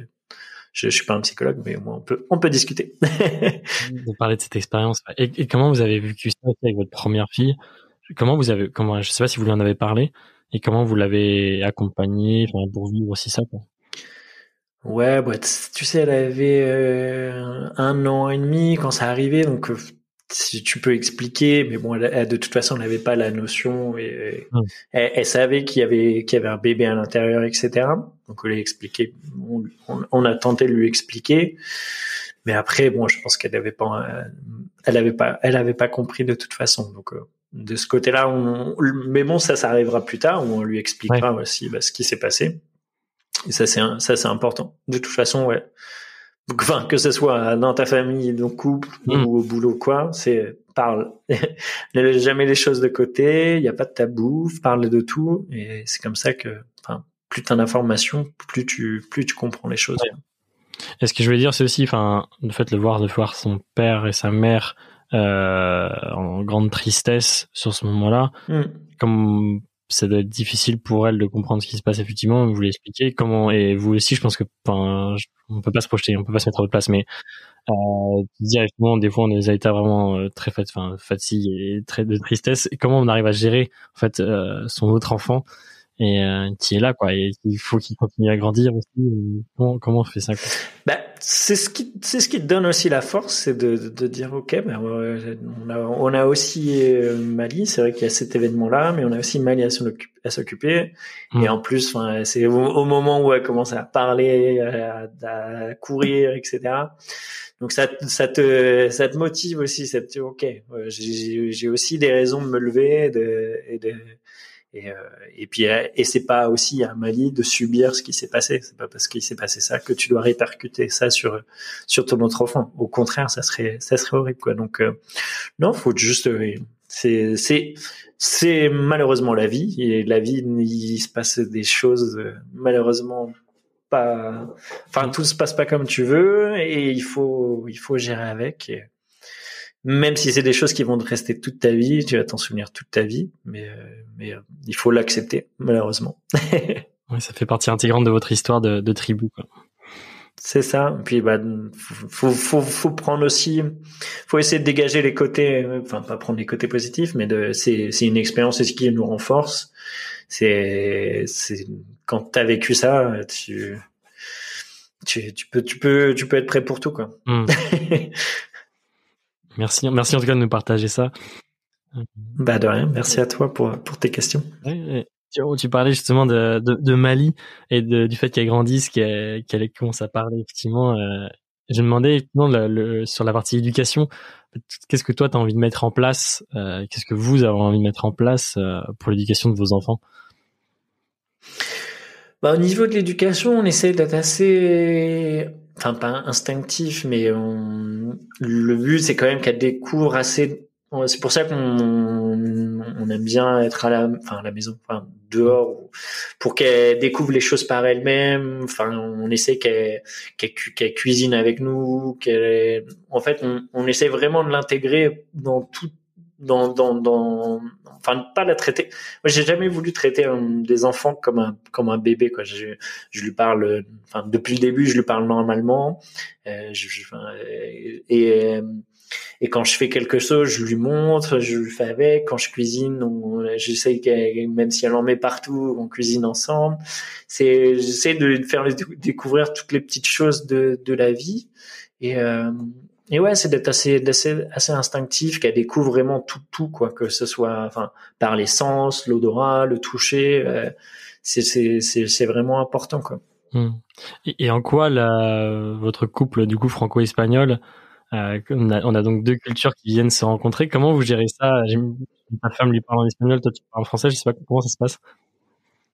Je, je suis pas un psychologue mais au moins on peut on peut discuter. Vous parlez de cette expérience. Et, comment vous avez vécu ça avec votre première fille? Comment vous avez, comment, je sais pas si vous lui en avez parlé, et comment vous l'avez accompagné pour vivre aussi ça. Ouais, bah, tu sais, elle avait euh, un an et demi quand ça arrivait, donc euh, si tu peux expliquer, mais bon, elle, de toute façon, elle n'avait pas la notion et, hum. elle, savait qu'il y avait qu'il y avait un bébé à l'intérieur, etc. Donc on lui a expliqué, on, a tenté de lui expliquer, mais après, bon, je pense qu'elle n'avait pas, elle avait pas, elle avait pas compris de toute façon, donc. Euh, de ce côté-là, on... mais bon, ça, ça arrivera plus tard où on lui expliquera aussi bah, ce qui s'est passé. Et ça, c'est ça, c'est important. De toute façon, ouais. Enfin, que ce soit dans ta famille, dans couple mm. ou au boulot, quoi, c'est parle. ne laisse jamais les choses de côté. Il n'y a pas de tabou. Parle de tout. Et c'est comme ça que, enfin, plus tu as d'informations, plus tu, plus tu comprends les choses. Et ce que je veux dire, c'est aussi, enfin, le fait de le voir, de voir son père et sa mère euh, en grande tristesse sur ce moment-là. Mm. Comme ça doit être difficile pour elle de comprendre ce qui se passe effectivement. Vous l'expliquez comment et vous aussi, je pense que enfin, on peut pas se projeter, on peut pas se mettre à votre place, mais euh, dire effectivement des fois on a des états vraiment euh, très enfin fatigués et très de tristesse. Comment on arrive à gérer en fait euh, son autre enfant? Et euh, qui est là quoi. Et il faut qu'il continue à grandir aussi comment, comment on fait ça quoi. Bah, c'est ce qui c'est ce qui te donne aussi la force c'est de, de dire ok ben on a on a aussi euh, Mali. C'est vrai qu'il y a cet événement là mais on a aussi Mali à s'occuper. Et mm. en plus enfin c'est au, moment où elle commence à parler à, à courir etc donc ça, ça te, ça te motive aussi, ça te ok, j'ai aussi des raisons de me lever de, et de, et, euh, et puis, euh, et c'est pas aussi à Mali de subir ce qui s'est passé. C'est pas parce qu'il s'est passé ça que tu dois répercuter ça sur sur ton autre enfant. Au contraire, ça serait ça serait horrible quoi. Donc euh, non, faut juste c'est c'est c'est malheureusement la vie et la vie il se passe des choses malheureusement pas enfin tout se passe pas comme tu veux et il faut il faut gérer avec même si c'est des choses qui vont te rester toute ta vie, tu vas t'en souvenir toute ta vie, mais, euh, mais euh, il faut l'accepter, malheureusement. oui, ça fait partie intégrante de votre histoire de, de tribu. Quoi. C'est ça. Puis bah faut, faut faut prendre aussi, faut essayer de dégager les côtés, enfin pas prendre les côtés positifs, mais de c'est c'est une expérience, c'est ce qui nous renforce. C'est c'est quand t'as vécu ça, tu tu, tu peux tu peux tu peux être prêt pour tout quoi. Hmm. Merci, merci en tout cas de nous partager ça. Bah de rien, merci à toi pour, pour tes questions. Tu, parlais justement de, de, Mali et de, du fait qu'elle grandisse, qu'elle commence à parler effectivement. Euh, je me demandais effectivement le, sur la partie éducation, qu'est-ce que toi tu as envie de mettre en place euh, Qu'est-ce que vous avez envie de mettre en place euh, pour l'éducation de vos enfants? Bah, Au niveau de l'éducation, on essaie d'être assez enfin pas instinctif, mais on, le but c'est quand même qu'elle découvre assez. C'est pour ça qu'on on aime bien être à la, enfin à la maison, enfin dehors, pour qu'elle découvre les choses par elle-même. Enfin, on essaie qu'elle qu'elle cuisine avec nous, qu'elle, en fait, on, on essaie vraiment de l'intégrer dans tout dans, dans, dans, enfin pas la traiter. Moi, j'ai jamais voulu traiter des enfants comme un comme un bébé quoi. Je, je lui parle, enfin depuis le début, je lui parle normalement. Euh, je, et et quand je fais quelque chose, je lui montre, je lui fais avec. Quand je cuisine, j'essaie qu'elle, même si elle en met partout, on cuisine ensemble. C'est, j'essaie de faire découvrir toutes les petites choses de de la vie. Et euh, et ouais, c'est d'être assez, assez, assez instinctif, qu'elle découvre vraiment tout, tout, quoi, que ce soit, enfin, par les sens, l'odorat, le toucher, euh, c'est, c'est, c'est, c'est vraiment important, quoi. Hmm. Et, et, en quoi la, votre couple, du coup, franco-espagnol, euh, on, a, on, a, donc deux cultures qui viennent se rencontrer. Comment vous gérez ça? Ta femme lui parle en espagnol, toi tu parles français. Je sais pas comment ça se passe.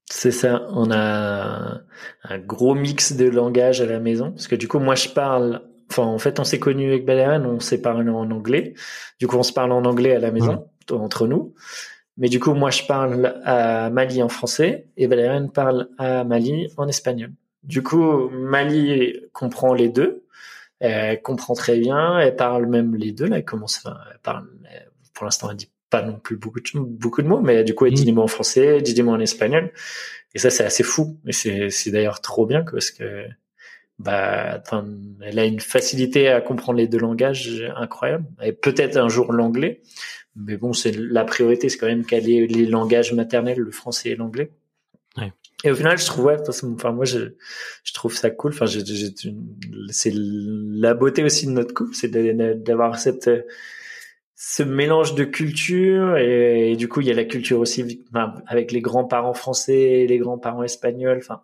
C'est ça. On a un gros mix de langage à la maison parce que du coup, moi, je parle enfin, en fait, on s'est connus avec Valériane, on s'est parlé en anglais. Du coup, on se parle en anglais à la maison, entre nous. Mais du coup, moi, je parle à Mali en français et Valériane parle à Mali en espagnol. Du coup, Mali comprend les deux. Elle comprend très bien. Elle parle même les deux. Là, elle commence, enfin, elle parle, pour l'instant, elle dit pas non plus beaucoup de, beaucoup de mots, mais du coup, elle dit des mots en français, elle dit des mots en espagnol. Et ça, c'est assez fou. Et c'est, c'est d'ailleurs trop bien parce que, bah, elle a une facilité à comprendre les deux langages incroyable. Et peut-être un jour l'anglais. Mais bon, c'est la priorité, c'est quand même qu'elle ait les langages maternels, le français et l'anglais. Ouais. Et au final, je trouve, ouais, enfin, moi, je, je trouve ça cool. Enfin, c'est la beauté aussi de notre couple, c'est d'avoir cette, ce mélange de culture et, du coup, il y a la culture aussi avec les grands-parents français et les grands-parents espagnols. Enfin,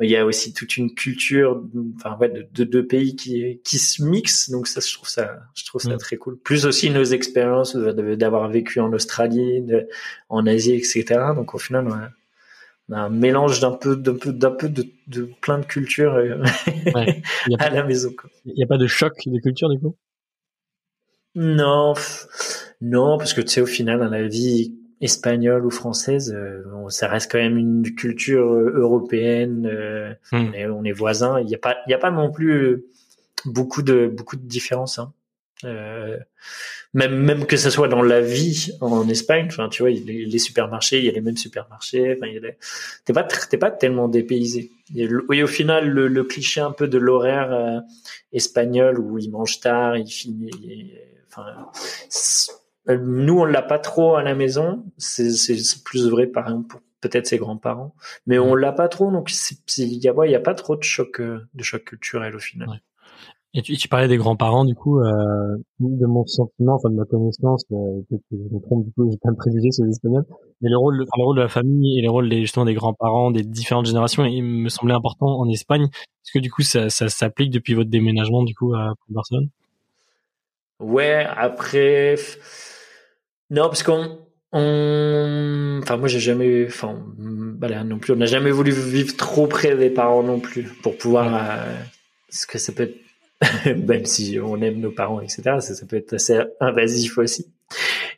il y a aussi toute une culture, enfin ouais, de deux pays qui qui se mixent. Donc ça, je trouve ça, je trouve ça mm. très cool. Plus aussi nos expériences d'avoir vécu en Australie, en Asie, etc. Donc au final, on a, un mélange d'un peu, d'un peu, d'un peu de, de, plein de cultures euh, à la maison. Il n'y a pas de choc de culture du coup? Non, non, parce que tu sais, au final, dans la vie espagnole ou française, euh, ça reste quand même une culture euh, européenne. Euh, hmm. on, est, voisins. Il n'y a pas, il y a pas non plus beaucoup de beaucoup de différences. Hein. même même que ce soit dans la vie en Espagne, enfin tu vois, les, les supermarchés, il y a les mêmes supermarchés. Enfin, il t'es pas t'es pas tellement dépaysé. Et, au final, le, cliché un peu de l'horaire espagnol où il mange tard, il finit. enfin, euh, nous, on l'a pas trop à la maison. C'est plus vrai, par exemple, pour peut-être ses grands-parents, mais on l'a pas trop. Donc, il y a, y a pas trop de choc, euh, de choc culturel au final. Et tu, tu, parlais des grands-parents, du coup, euh, de mon sentiment, enfin de ma connaissance, euh, peut-être que je me trompe, du coup, j'ai pas de préjugés sur les Espagnols, mais le rôle, enfin, le rôle de la famille et le rôle des, justement des grands-parents, des différentes générations, il me semblait important en Espagne. Est-ce que du coup, ça, ça s'applique depuis votre déménagement, du coup, à Barcelone? Ouais, après, non, parce qu'on, on... enfin moi j'ai jamais, enfin voilà non plus, on n'a jamais voulu vivre trop près des parents non plus pour pouvoir, euh, ce que ça peut être, même si on aime nos parents etc, ça, ça peut être assez invasif aussi.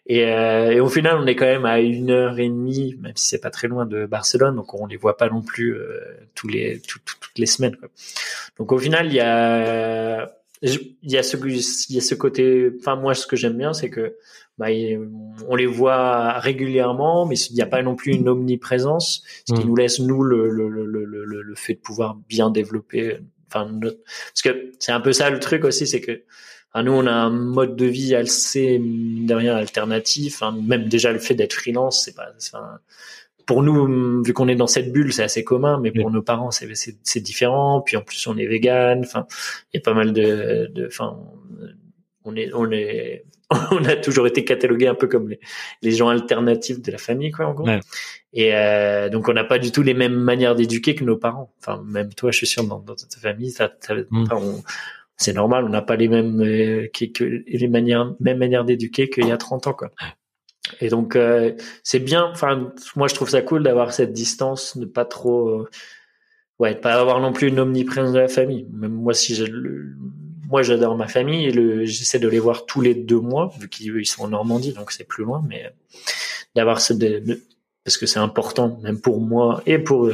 Et, euh, et, au final, on est quand même à une heure et demie, même si c'est pas très loin de Barcelone, donc on les voit pas non plus euh, tous les toutes les semaines. Quoi. Donc au final, il y a il y a ce il y a ce côté. Enfin moi, ce que j'aime bien, c'est que bah, on les voit régulièrement, mais il n'y a pas non plus une omniprésence, ce qui mm. nous laisse nous le, le, le, le, le fait de pouvoir bien développer. Enfin, notre... parce que c'est un peu ça le truc aussi, c'est que enfin, nous on a un mode de vie assez derrière alternatif. Hein, même déjà le fait d'être freelance, c'est pas. Pour nous, vu qu'on est dans cette bulle, c'est assez commun, mais pour nos parents, c'est, c'est, c'est différent. Puis en plus, on est vegan. Enfin, il y a pas mal de, de, enfin, on est, on est, on a toujours été catalogué un peu comme les, les gens alternatifs de la famille, quoi, en gros. Et euh, donc, on n'a pas du tout les mêmes manières d'éduquer que nos parents. Enfin, même toi, je suis sûr, dans, dans ta famille, ça, mm. c'est normal, on n'a pas les mêmes, euh, que, les manières, mêmes manières d'éduquer qu'il y a 30 ans, quoi. Et donc, euh, c'est bien. Enfin, moi, je trouve ça cool d'avoir cette distance, de pas trop, euh, ouais, pas avoir non plus une omniprésence de la famille. Même moi, si le, moi j'adore ma famille et j'essaie de les voir tous les deux mois vu qu'ils ils sont en Normandie donc c'est plus loin mais d'avoir ce parce que c'est important même pour moi et pour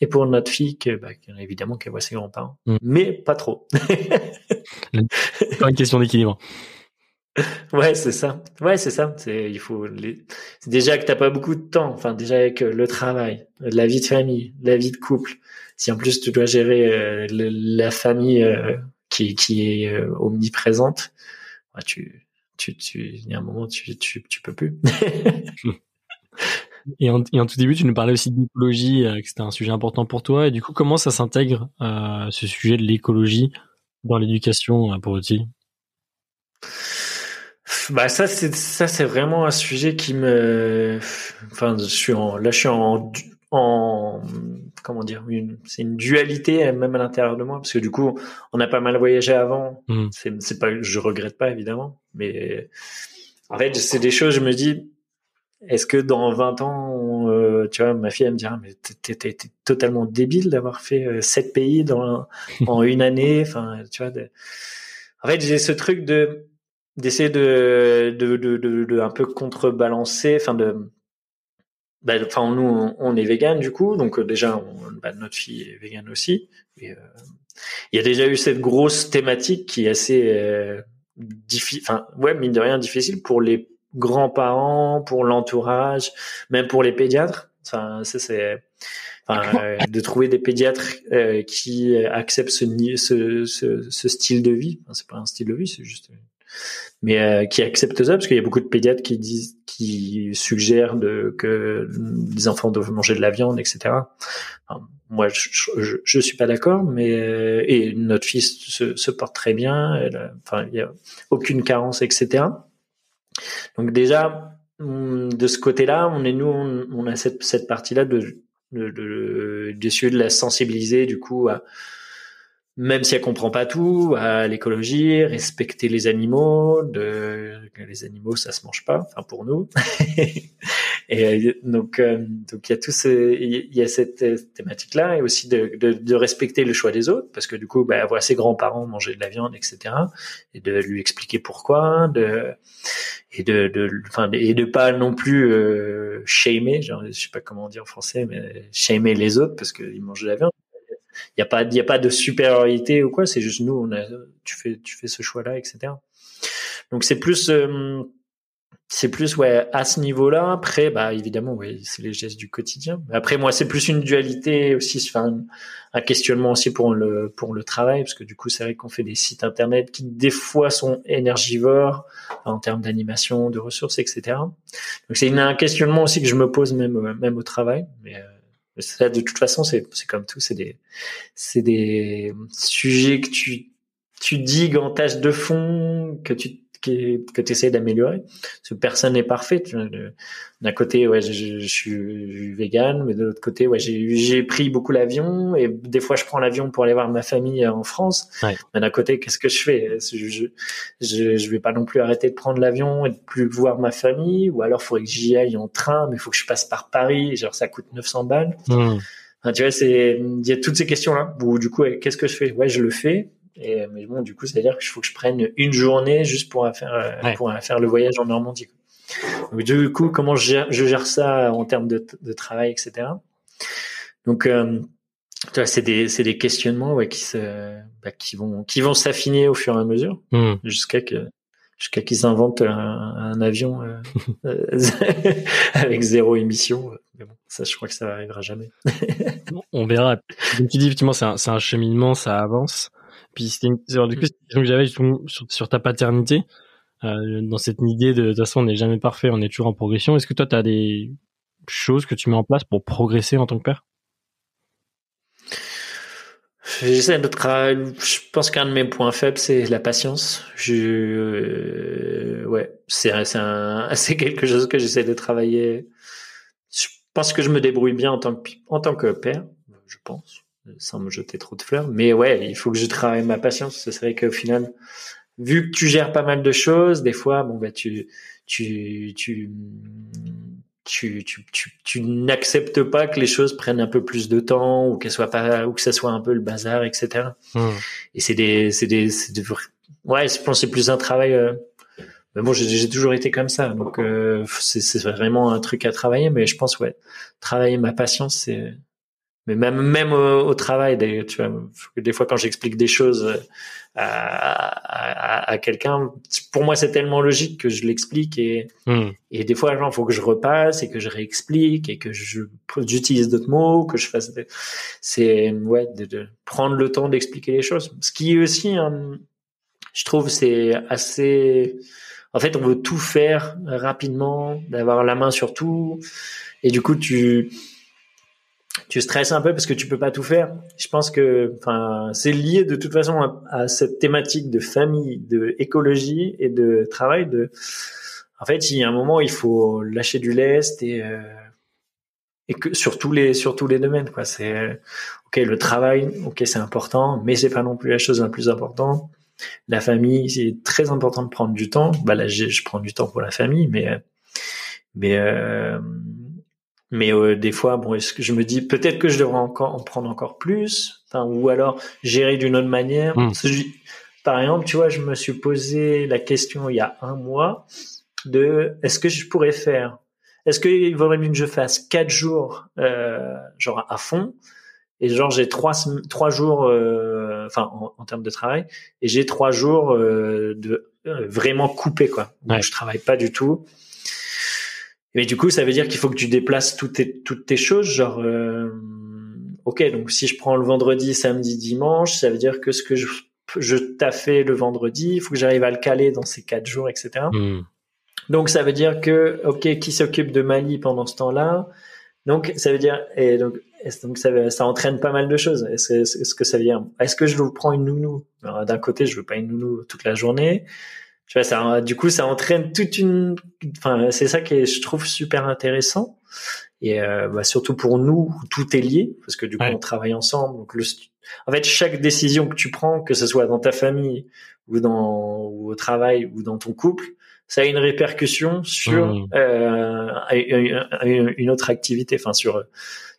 et pour notre fille que bah, évidemment qu'elle voit ses grands-parents mm. mais pas trop pas une question d'équilibre ouais c'est ça. Ouais c'est ça. C'est il faut les... déjà que t'as pas beaucoup de temps. Enfin déjà avec le travail la vie de famille la vie de couple. Si en plus tu dois gérer euh, la famille euh, qui, qui est euh, omniprésente, bah, tu, tu, tu, il y a un moment, tu, tu, tu peux plus. et, en, tout début, tu nous parlais aussi d'écologie, euh, que c'était un sujet important pour toi. Et du coup, comment ça s'intègre, euh, ce sujet de l'écologie dans l'éducation pour Oti bah ça c'est ça c'est vraiment un sujet qui me enfin je suis en là je suis en en comment dire c'est une dualité même à l'intérieur de moi parce que du coup on a pas mal voyagé avant mm. c'est c'est pas je regrette pas évidemment mais en fait c'est des choses je me dis est-ce que dans 20 ans, euh, tu vois, ma fille elle me dira, mais t'es totalement débile d'avoir fait euh, sept pays dans en une année. Enfin, tu vois. En fait, j'ai ce truc de d'essayer de de, de, de, un peu contrebalancer, enfin de bah, enfin nous on, est vegan du coup donc euh, déjà bah, notre fille est vegan aussi euh, il y a déjà eu cette grosse thématique qui est assez euh, difficile enfin ouais mine de rien difficile pour les grands-parents pour l'entourage même pour les pédiatres. Enfin ça c'est enfin, euh, de trouver des pédiatres qui acceptent ce, ce, ce, ce, style de vie. Enfin, c'est pas un style de vie c'est juste mais euh, qui acceptent ça parce qu'il y a beaucoup de pédiatres qui disent, qui suggèrent que les enfants doivent manger de la viande, etc. moi, je, je, suis pas d'accord, mais euh, et notre fils se, porte très bien. Enfin, il y a aucune carence, etc. Donc déjà, de ce côté-là, on est nous, on, a cette, partie-là de d'essayer de, de, de la sensibiliser du coup à même si elle comprend pas tout, à l'écologie, respecter les animaux, de les animaux ça se mange pas, enfin pour nous. et euh, donc euh, donc il y a tout ce, il y a cette euh, thématique là et aussi de, de, de, respecter le choix des autres parce que du coup bah voir ses grands parents manger de la viande etc et de lui expliquer pourquoi de et de de enfin et de pas non plus euh, shamer genre je sais pas comment dire en français mais shamer les autres parce qu'ils mangent de la viande il y a pas il a pas de supériorité ou quoi c'est juste nous on a tu fais tu fais ce choix là etc donc c'est plus euh, c'est plus ouais à ce niveau-là. Après, bah évidemment, ouais, c'est les gestes du quotidien. Après, moi, c'est plus une dualité aussi, enfin un questionnement aussi pour le pour le travail, parce que du coup, c'est vrai qu'on fait des sites internet qui des fois sont énergivores en termes d'animation, de ressources, etc. Donc c'est un questionnement aussi que je me pose même même au travail, mais euh, ça, de toute façon, c'est comme tout, c'est des c'est des sujets que tu tu digues en tâche de fond, que tu que tu essaies d'améliorer. Parce que personne n'est parfait. D'un côté, ouais, je, je, suis vegan, mais de l'autre côté, ouais, j'ai pris beaucoup l'avion et des fois, je prends l'avion pour aller voir ma famille en France. Ouais. Mais d'un côté, qu'est-ce que je fais? Je, je, je vais pas non plus arrêter de prendre l'avion et de plus voir ma famille, ou alors, il faudrait que j'y aille en train, mais il faut que je passe par Paris. Genre, ça coûte 900 balles. Mmh. Enfin, tu vois, c'est il y a toutes ces questions-là. Où du coup, qu'est-ce que je fais? Ouais, je le fais et, mais bon, du coup, c'est-à-dire qu'il faut que je prenne une journée juste pour faire, euh, pour faire le voyage en Normandie. Donc, du coup, comment je gère, je gère ça en termes de, de travail, etc. Donc, euh, c'est des, c'est des questionnements ouais, qui, se, bah, qui vont, qui vont s'affiner au fur et à mesure hmm. jusqu'à que jusqu'à qu'ils inventent un, un avion euh, euh avec zéro émission. Mais bon, ça, je crois que ça arrivera jamais. On verra. Comme tu dis, effectivement, c'est un, c'est un cheminement, ça avance. Puis c'était une, du coup, question que j'avais sur, sur, ta paternité. Euh, dans cette idée de, de toute façon, on n'est jamais parfait, on est toujours en progression. Est-ce que toi, tu as des choses que tu mets en place pour progresser en tant que père? J'essaie de travailler. Je pense qu'un de mes points faibles, c'est la patience. Je, euh, ouais, c'est c'est quelque chose que j'essaie de travailler. Je pense que je me débrouille bien en tant que en tant que père, je pense sans me jeter trop de fleurs. Mais ouais, il faut que je travaille ma patience. Ce serait qu'au final, vu que tu gères pas mal de choses, des fois, bon bah tu tu tu tu, tu, tu, tu n'acceptes pas que les choses prennent un peu plus de temps ou qu'elles soient pas ou que ça soit un peu le bazar etc hmm. et c'est des c'est des, des ouais je pense c'est plus un travail euh, mais bon j'ai toujours été comme ça donc euh, c'est vraiment un truc à travailler mais je pense ouais travailler ma patience c'est mais même même au, travail des, tu vois des fois quand j'explique des choses euh, à, à, à quelqu'un pour moi c'est tellement logique que je l'explique et hmm. et des fois il faut que je repasse et que je réexplique et que je j'utilise d'autres mots que je fasse c'est ouais de, de, prendre le temps d'expliquer les choses ce qui aussi hein, je trouve c'est assez en fait on veut tout faire rapidement d'avoir la main sur tout et du coup tu tu stresses un peu parce que tu peux pas tout faire. Je pense que, enfin, c'est lié de toute façon à, cette thématique de famille, de écologie et de travail. De, en fait, il y a un moment, il faut lâcher du lest et euh, et que sur tous les sur tous les domaines, quoi. C'est ok, le travail, ok, c'est important, mais c'est pas non plus la chose la plus importante. La famille, c'est très important de prendre du temps. Bah là, je prends du temps pour la famille, mais Mais euh, mais euh, des fois, bon, est-ce que je me dis peut-être que je devrais encore en prendre encore plus, enfin, ou alors gérer d'une autre manière. Mm. Par exemple, tu vois, je me suis posé la question il y a un mois de est-ce que je pourrais faire, est-ce qu'il vaudrait mieux que je fasse quatre jours, euh, genre à fond, et genre j'ai trois trois jours, euh, enfin en, termes de travail, et j'ai trois jours euh, de euh, vraiment coupé quoi. Donc je travaille pas du tout. Mais du coup, ça veut dire qu'il faut que tu déplaces toutes tes toutes tes choses, genre. Euh, ok, donc si je prends le vendredi, samedi, dimanche, ça veut dire que ce que je je fait le vendredi, il faut que j'arrive à le caler dans ces quatre jours, etc. Hmm. Donc ça veut dire que, ok, qui s'occupe de Mali pendant ce temps-là? Donc ça veut dire, et donc, donc ça, ça entraîne pas mal de choses. Est-ce est que ça veut dire, est-ce que je vous prends une nounou? D'un côté, je veux pas une nounou toute la journée. Tu vois, ça, du coup, ça entraîne toute une. Enfin, c'est ça qui est, je trouve super intéressant. Et euh, bah, surtout pour nous, tout est lié parce que du coup, on travaille ensemble. Donc le, en fait, chaque décision que tu prends, que ce soit dans ta famille ou dans ou au travail ou dans ton couple, ça a une répercussion sur mmh. euh, une autre activité, enfin sur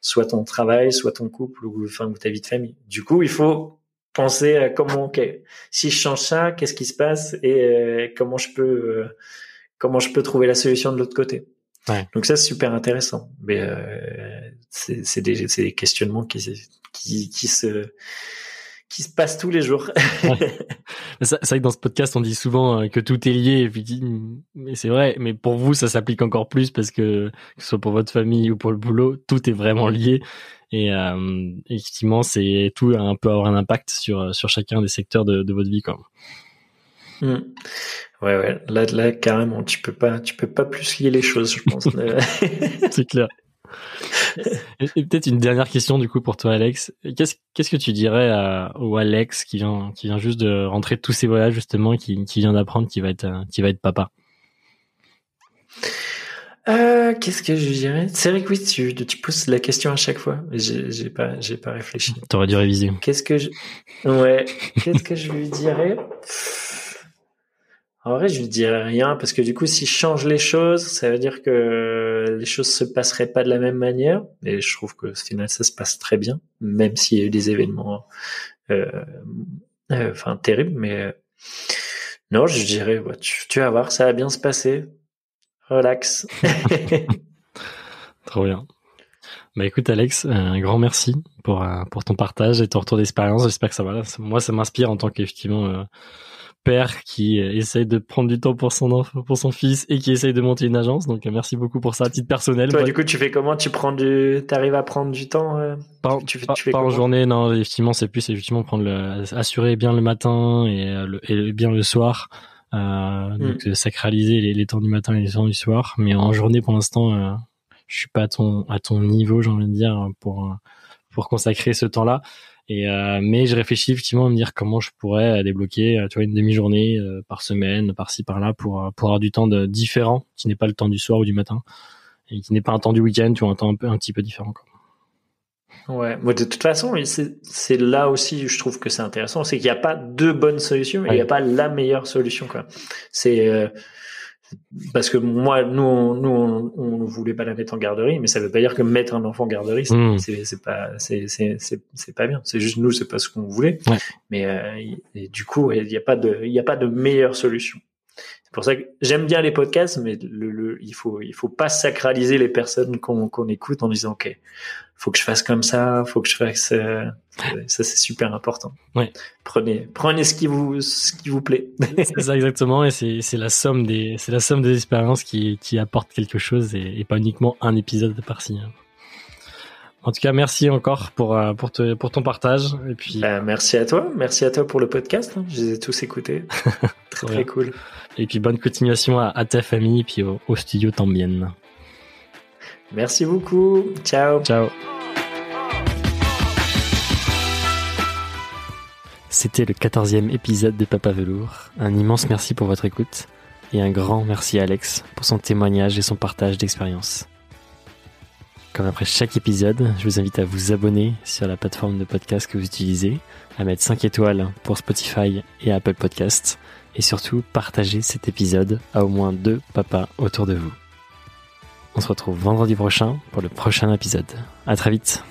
soit ton travail, soit ton couple ou enfin ou ta vie de famille. Du coup, il faut penser à comment, ok, si je change ça, qu'est-ce qui se passe et euh, comment je peux euh, comment je peux trouver la solution de l'autre côté. Ouais. Donc ça c'est super intéressant, mais euh, c'est des, des questionnements qui qui, qui se qui se passent tous les jours. C'est vrai que dans ce podcast, on dit souvent euh, que tout est lié. mais c'est vrai. Mais pour vous, ça s'applique encore plus parce que que ce soit pour votre famille ou pour le boulot, tout est vraiment lié. Et euh, effectivement, c'est tout un peu avoir un impact sur sur chacun des secteurs de, de votre vie, quoi. Hmm. Ouais, ouais. Là, là, carrément, tu peux pas, tu peux pas plus lier les choses, je pense. c'est clair et, peut-être une dernière question du coup pour toi, Alex. Qu'est-ce qu'est-ce que tu dirais à, au Alex qui vient qui vient juste de rentrer de tous ses voyages justement, qui qui vient d'apprendre qu'il va être qui va être papa? Euh, qu'est-ce que je dirais? C'est vrai que oui, tu, tu poses la question à chaque fois. J'ai pas, j'ai pas réfléchi. T'aurais dû réviser. Qu'est-ce que je, ouais, qu'est-ce que je lui dirais? En vrai, je ne dirais rien parce que du coup, si je change les choses, ça veut dire que les choses se passeraient pas de la même manière. Et je trouve que au final, ça se passe très bien, même s'il y a eu des événements, euh, euh, enfin terribles. Mais euh, non, je dirais, tu, vas voir, ça va bien se passer. Relax. Trop bien. Bah écoute Alex, un grand merci pour pour ton partage et ton retour d'expérience. J'espère que ça va. Moi, ça m'inspire en tant qu'effectivement père qui euh, essaye de prendre du temps pour son enfant, pour son fils et qui essaye de monter une agence. Donc euh, merci beaucoup pour ça à titre personnel. Toi, du coup, tu fais comment? Tu prends du, t'arrives à prendre du temps euh? Tu, tu fais en journée, non. Effectivement, c'est plus effectivement prendre le, assurer bien le matin et, le, et bien le soir. Euh, donc hmm. sacraliser les, les, temps du matin et les temps du soir. Mais en journée, pour l'instant, euh, je suis pas à ton à ton niveau, j'ai envie de dire, pour pour consacrer ce temps-là. Et euh, mais je réfléchis effectivement à me dire comment je pourrais euh, débloquer, euh, tu vois, une demi-journée par semaine, par-ci par-là, pour pour avoir du temps de, différent, qui n'est pas le temps du soir ou du matin, et qui n'est pas un temps du week-end, vois, un temps un peu un petit peu différent. Quoi. Ouais, moi de toute façon, c'est là aussi je trouve que c'est intéressant, c'est qu'il n'y a pas deux bonnes solutions, et il n'y a pas la meilleure solution quoi. C'est parce que moi, nous, on, nous, on, ne voulait pas la mettre en garderie, mais ça veut pas dire que mettre un enfant en garderie, c'est mmh. c'est pas, c'est c'est pas bien. C'est juste nous, c'est pas ce qu'on voulait. Mais euh, du coup, il n'y a pas de, il a pas de meilleure solution. C'est pour ça que j'aime bien les podcasts, mais le, le, il faut, il faut pas sacraliser les personnes qu'on qu'on écoute en disant, ok, faut que je fasse comme ça, faut que je fasse euh, ça c'est super important. Ouais. Prenez prenez ce qui vous ce qui vous plaît. c'est ça exactement et c'est c'est la somme des c'est la somme des expériences qui qui apporte quelque chose et, et pas uniquement un épisode par-ci. Hein. En tout cas, merci encore pour euh, pour te, pour ton partage et puis bah, merci à toi, merci à toi pour le podcast, hein. je les ai tous écoutés. très très cool. Et puis bonne continuation à, à ta famille et puis au, au studio Tambien. Merci beaucoup. Ciao. Ciao. C'était le quatorzième épisode de Papa Velours. Un immense merci pour votre écoute et un grand merci à Alex pour son témoignage et son partage d'expérience. Comme après chaque épisode, je vous invite à vous abonner sur la plateforme de podcast que vous utilisez, à mettre 5 étoiles pour Spotify et Apple Podcasts, et surtout partager cet épisode à au moins deux papas autour de vous. On se retrouve vendredi prochain pour le prochain épisode. À très vite.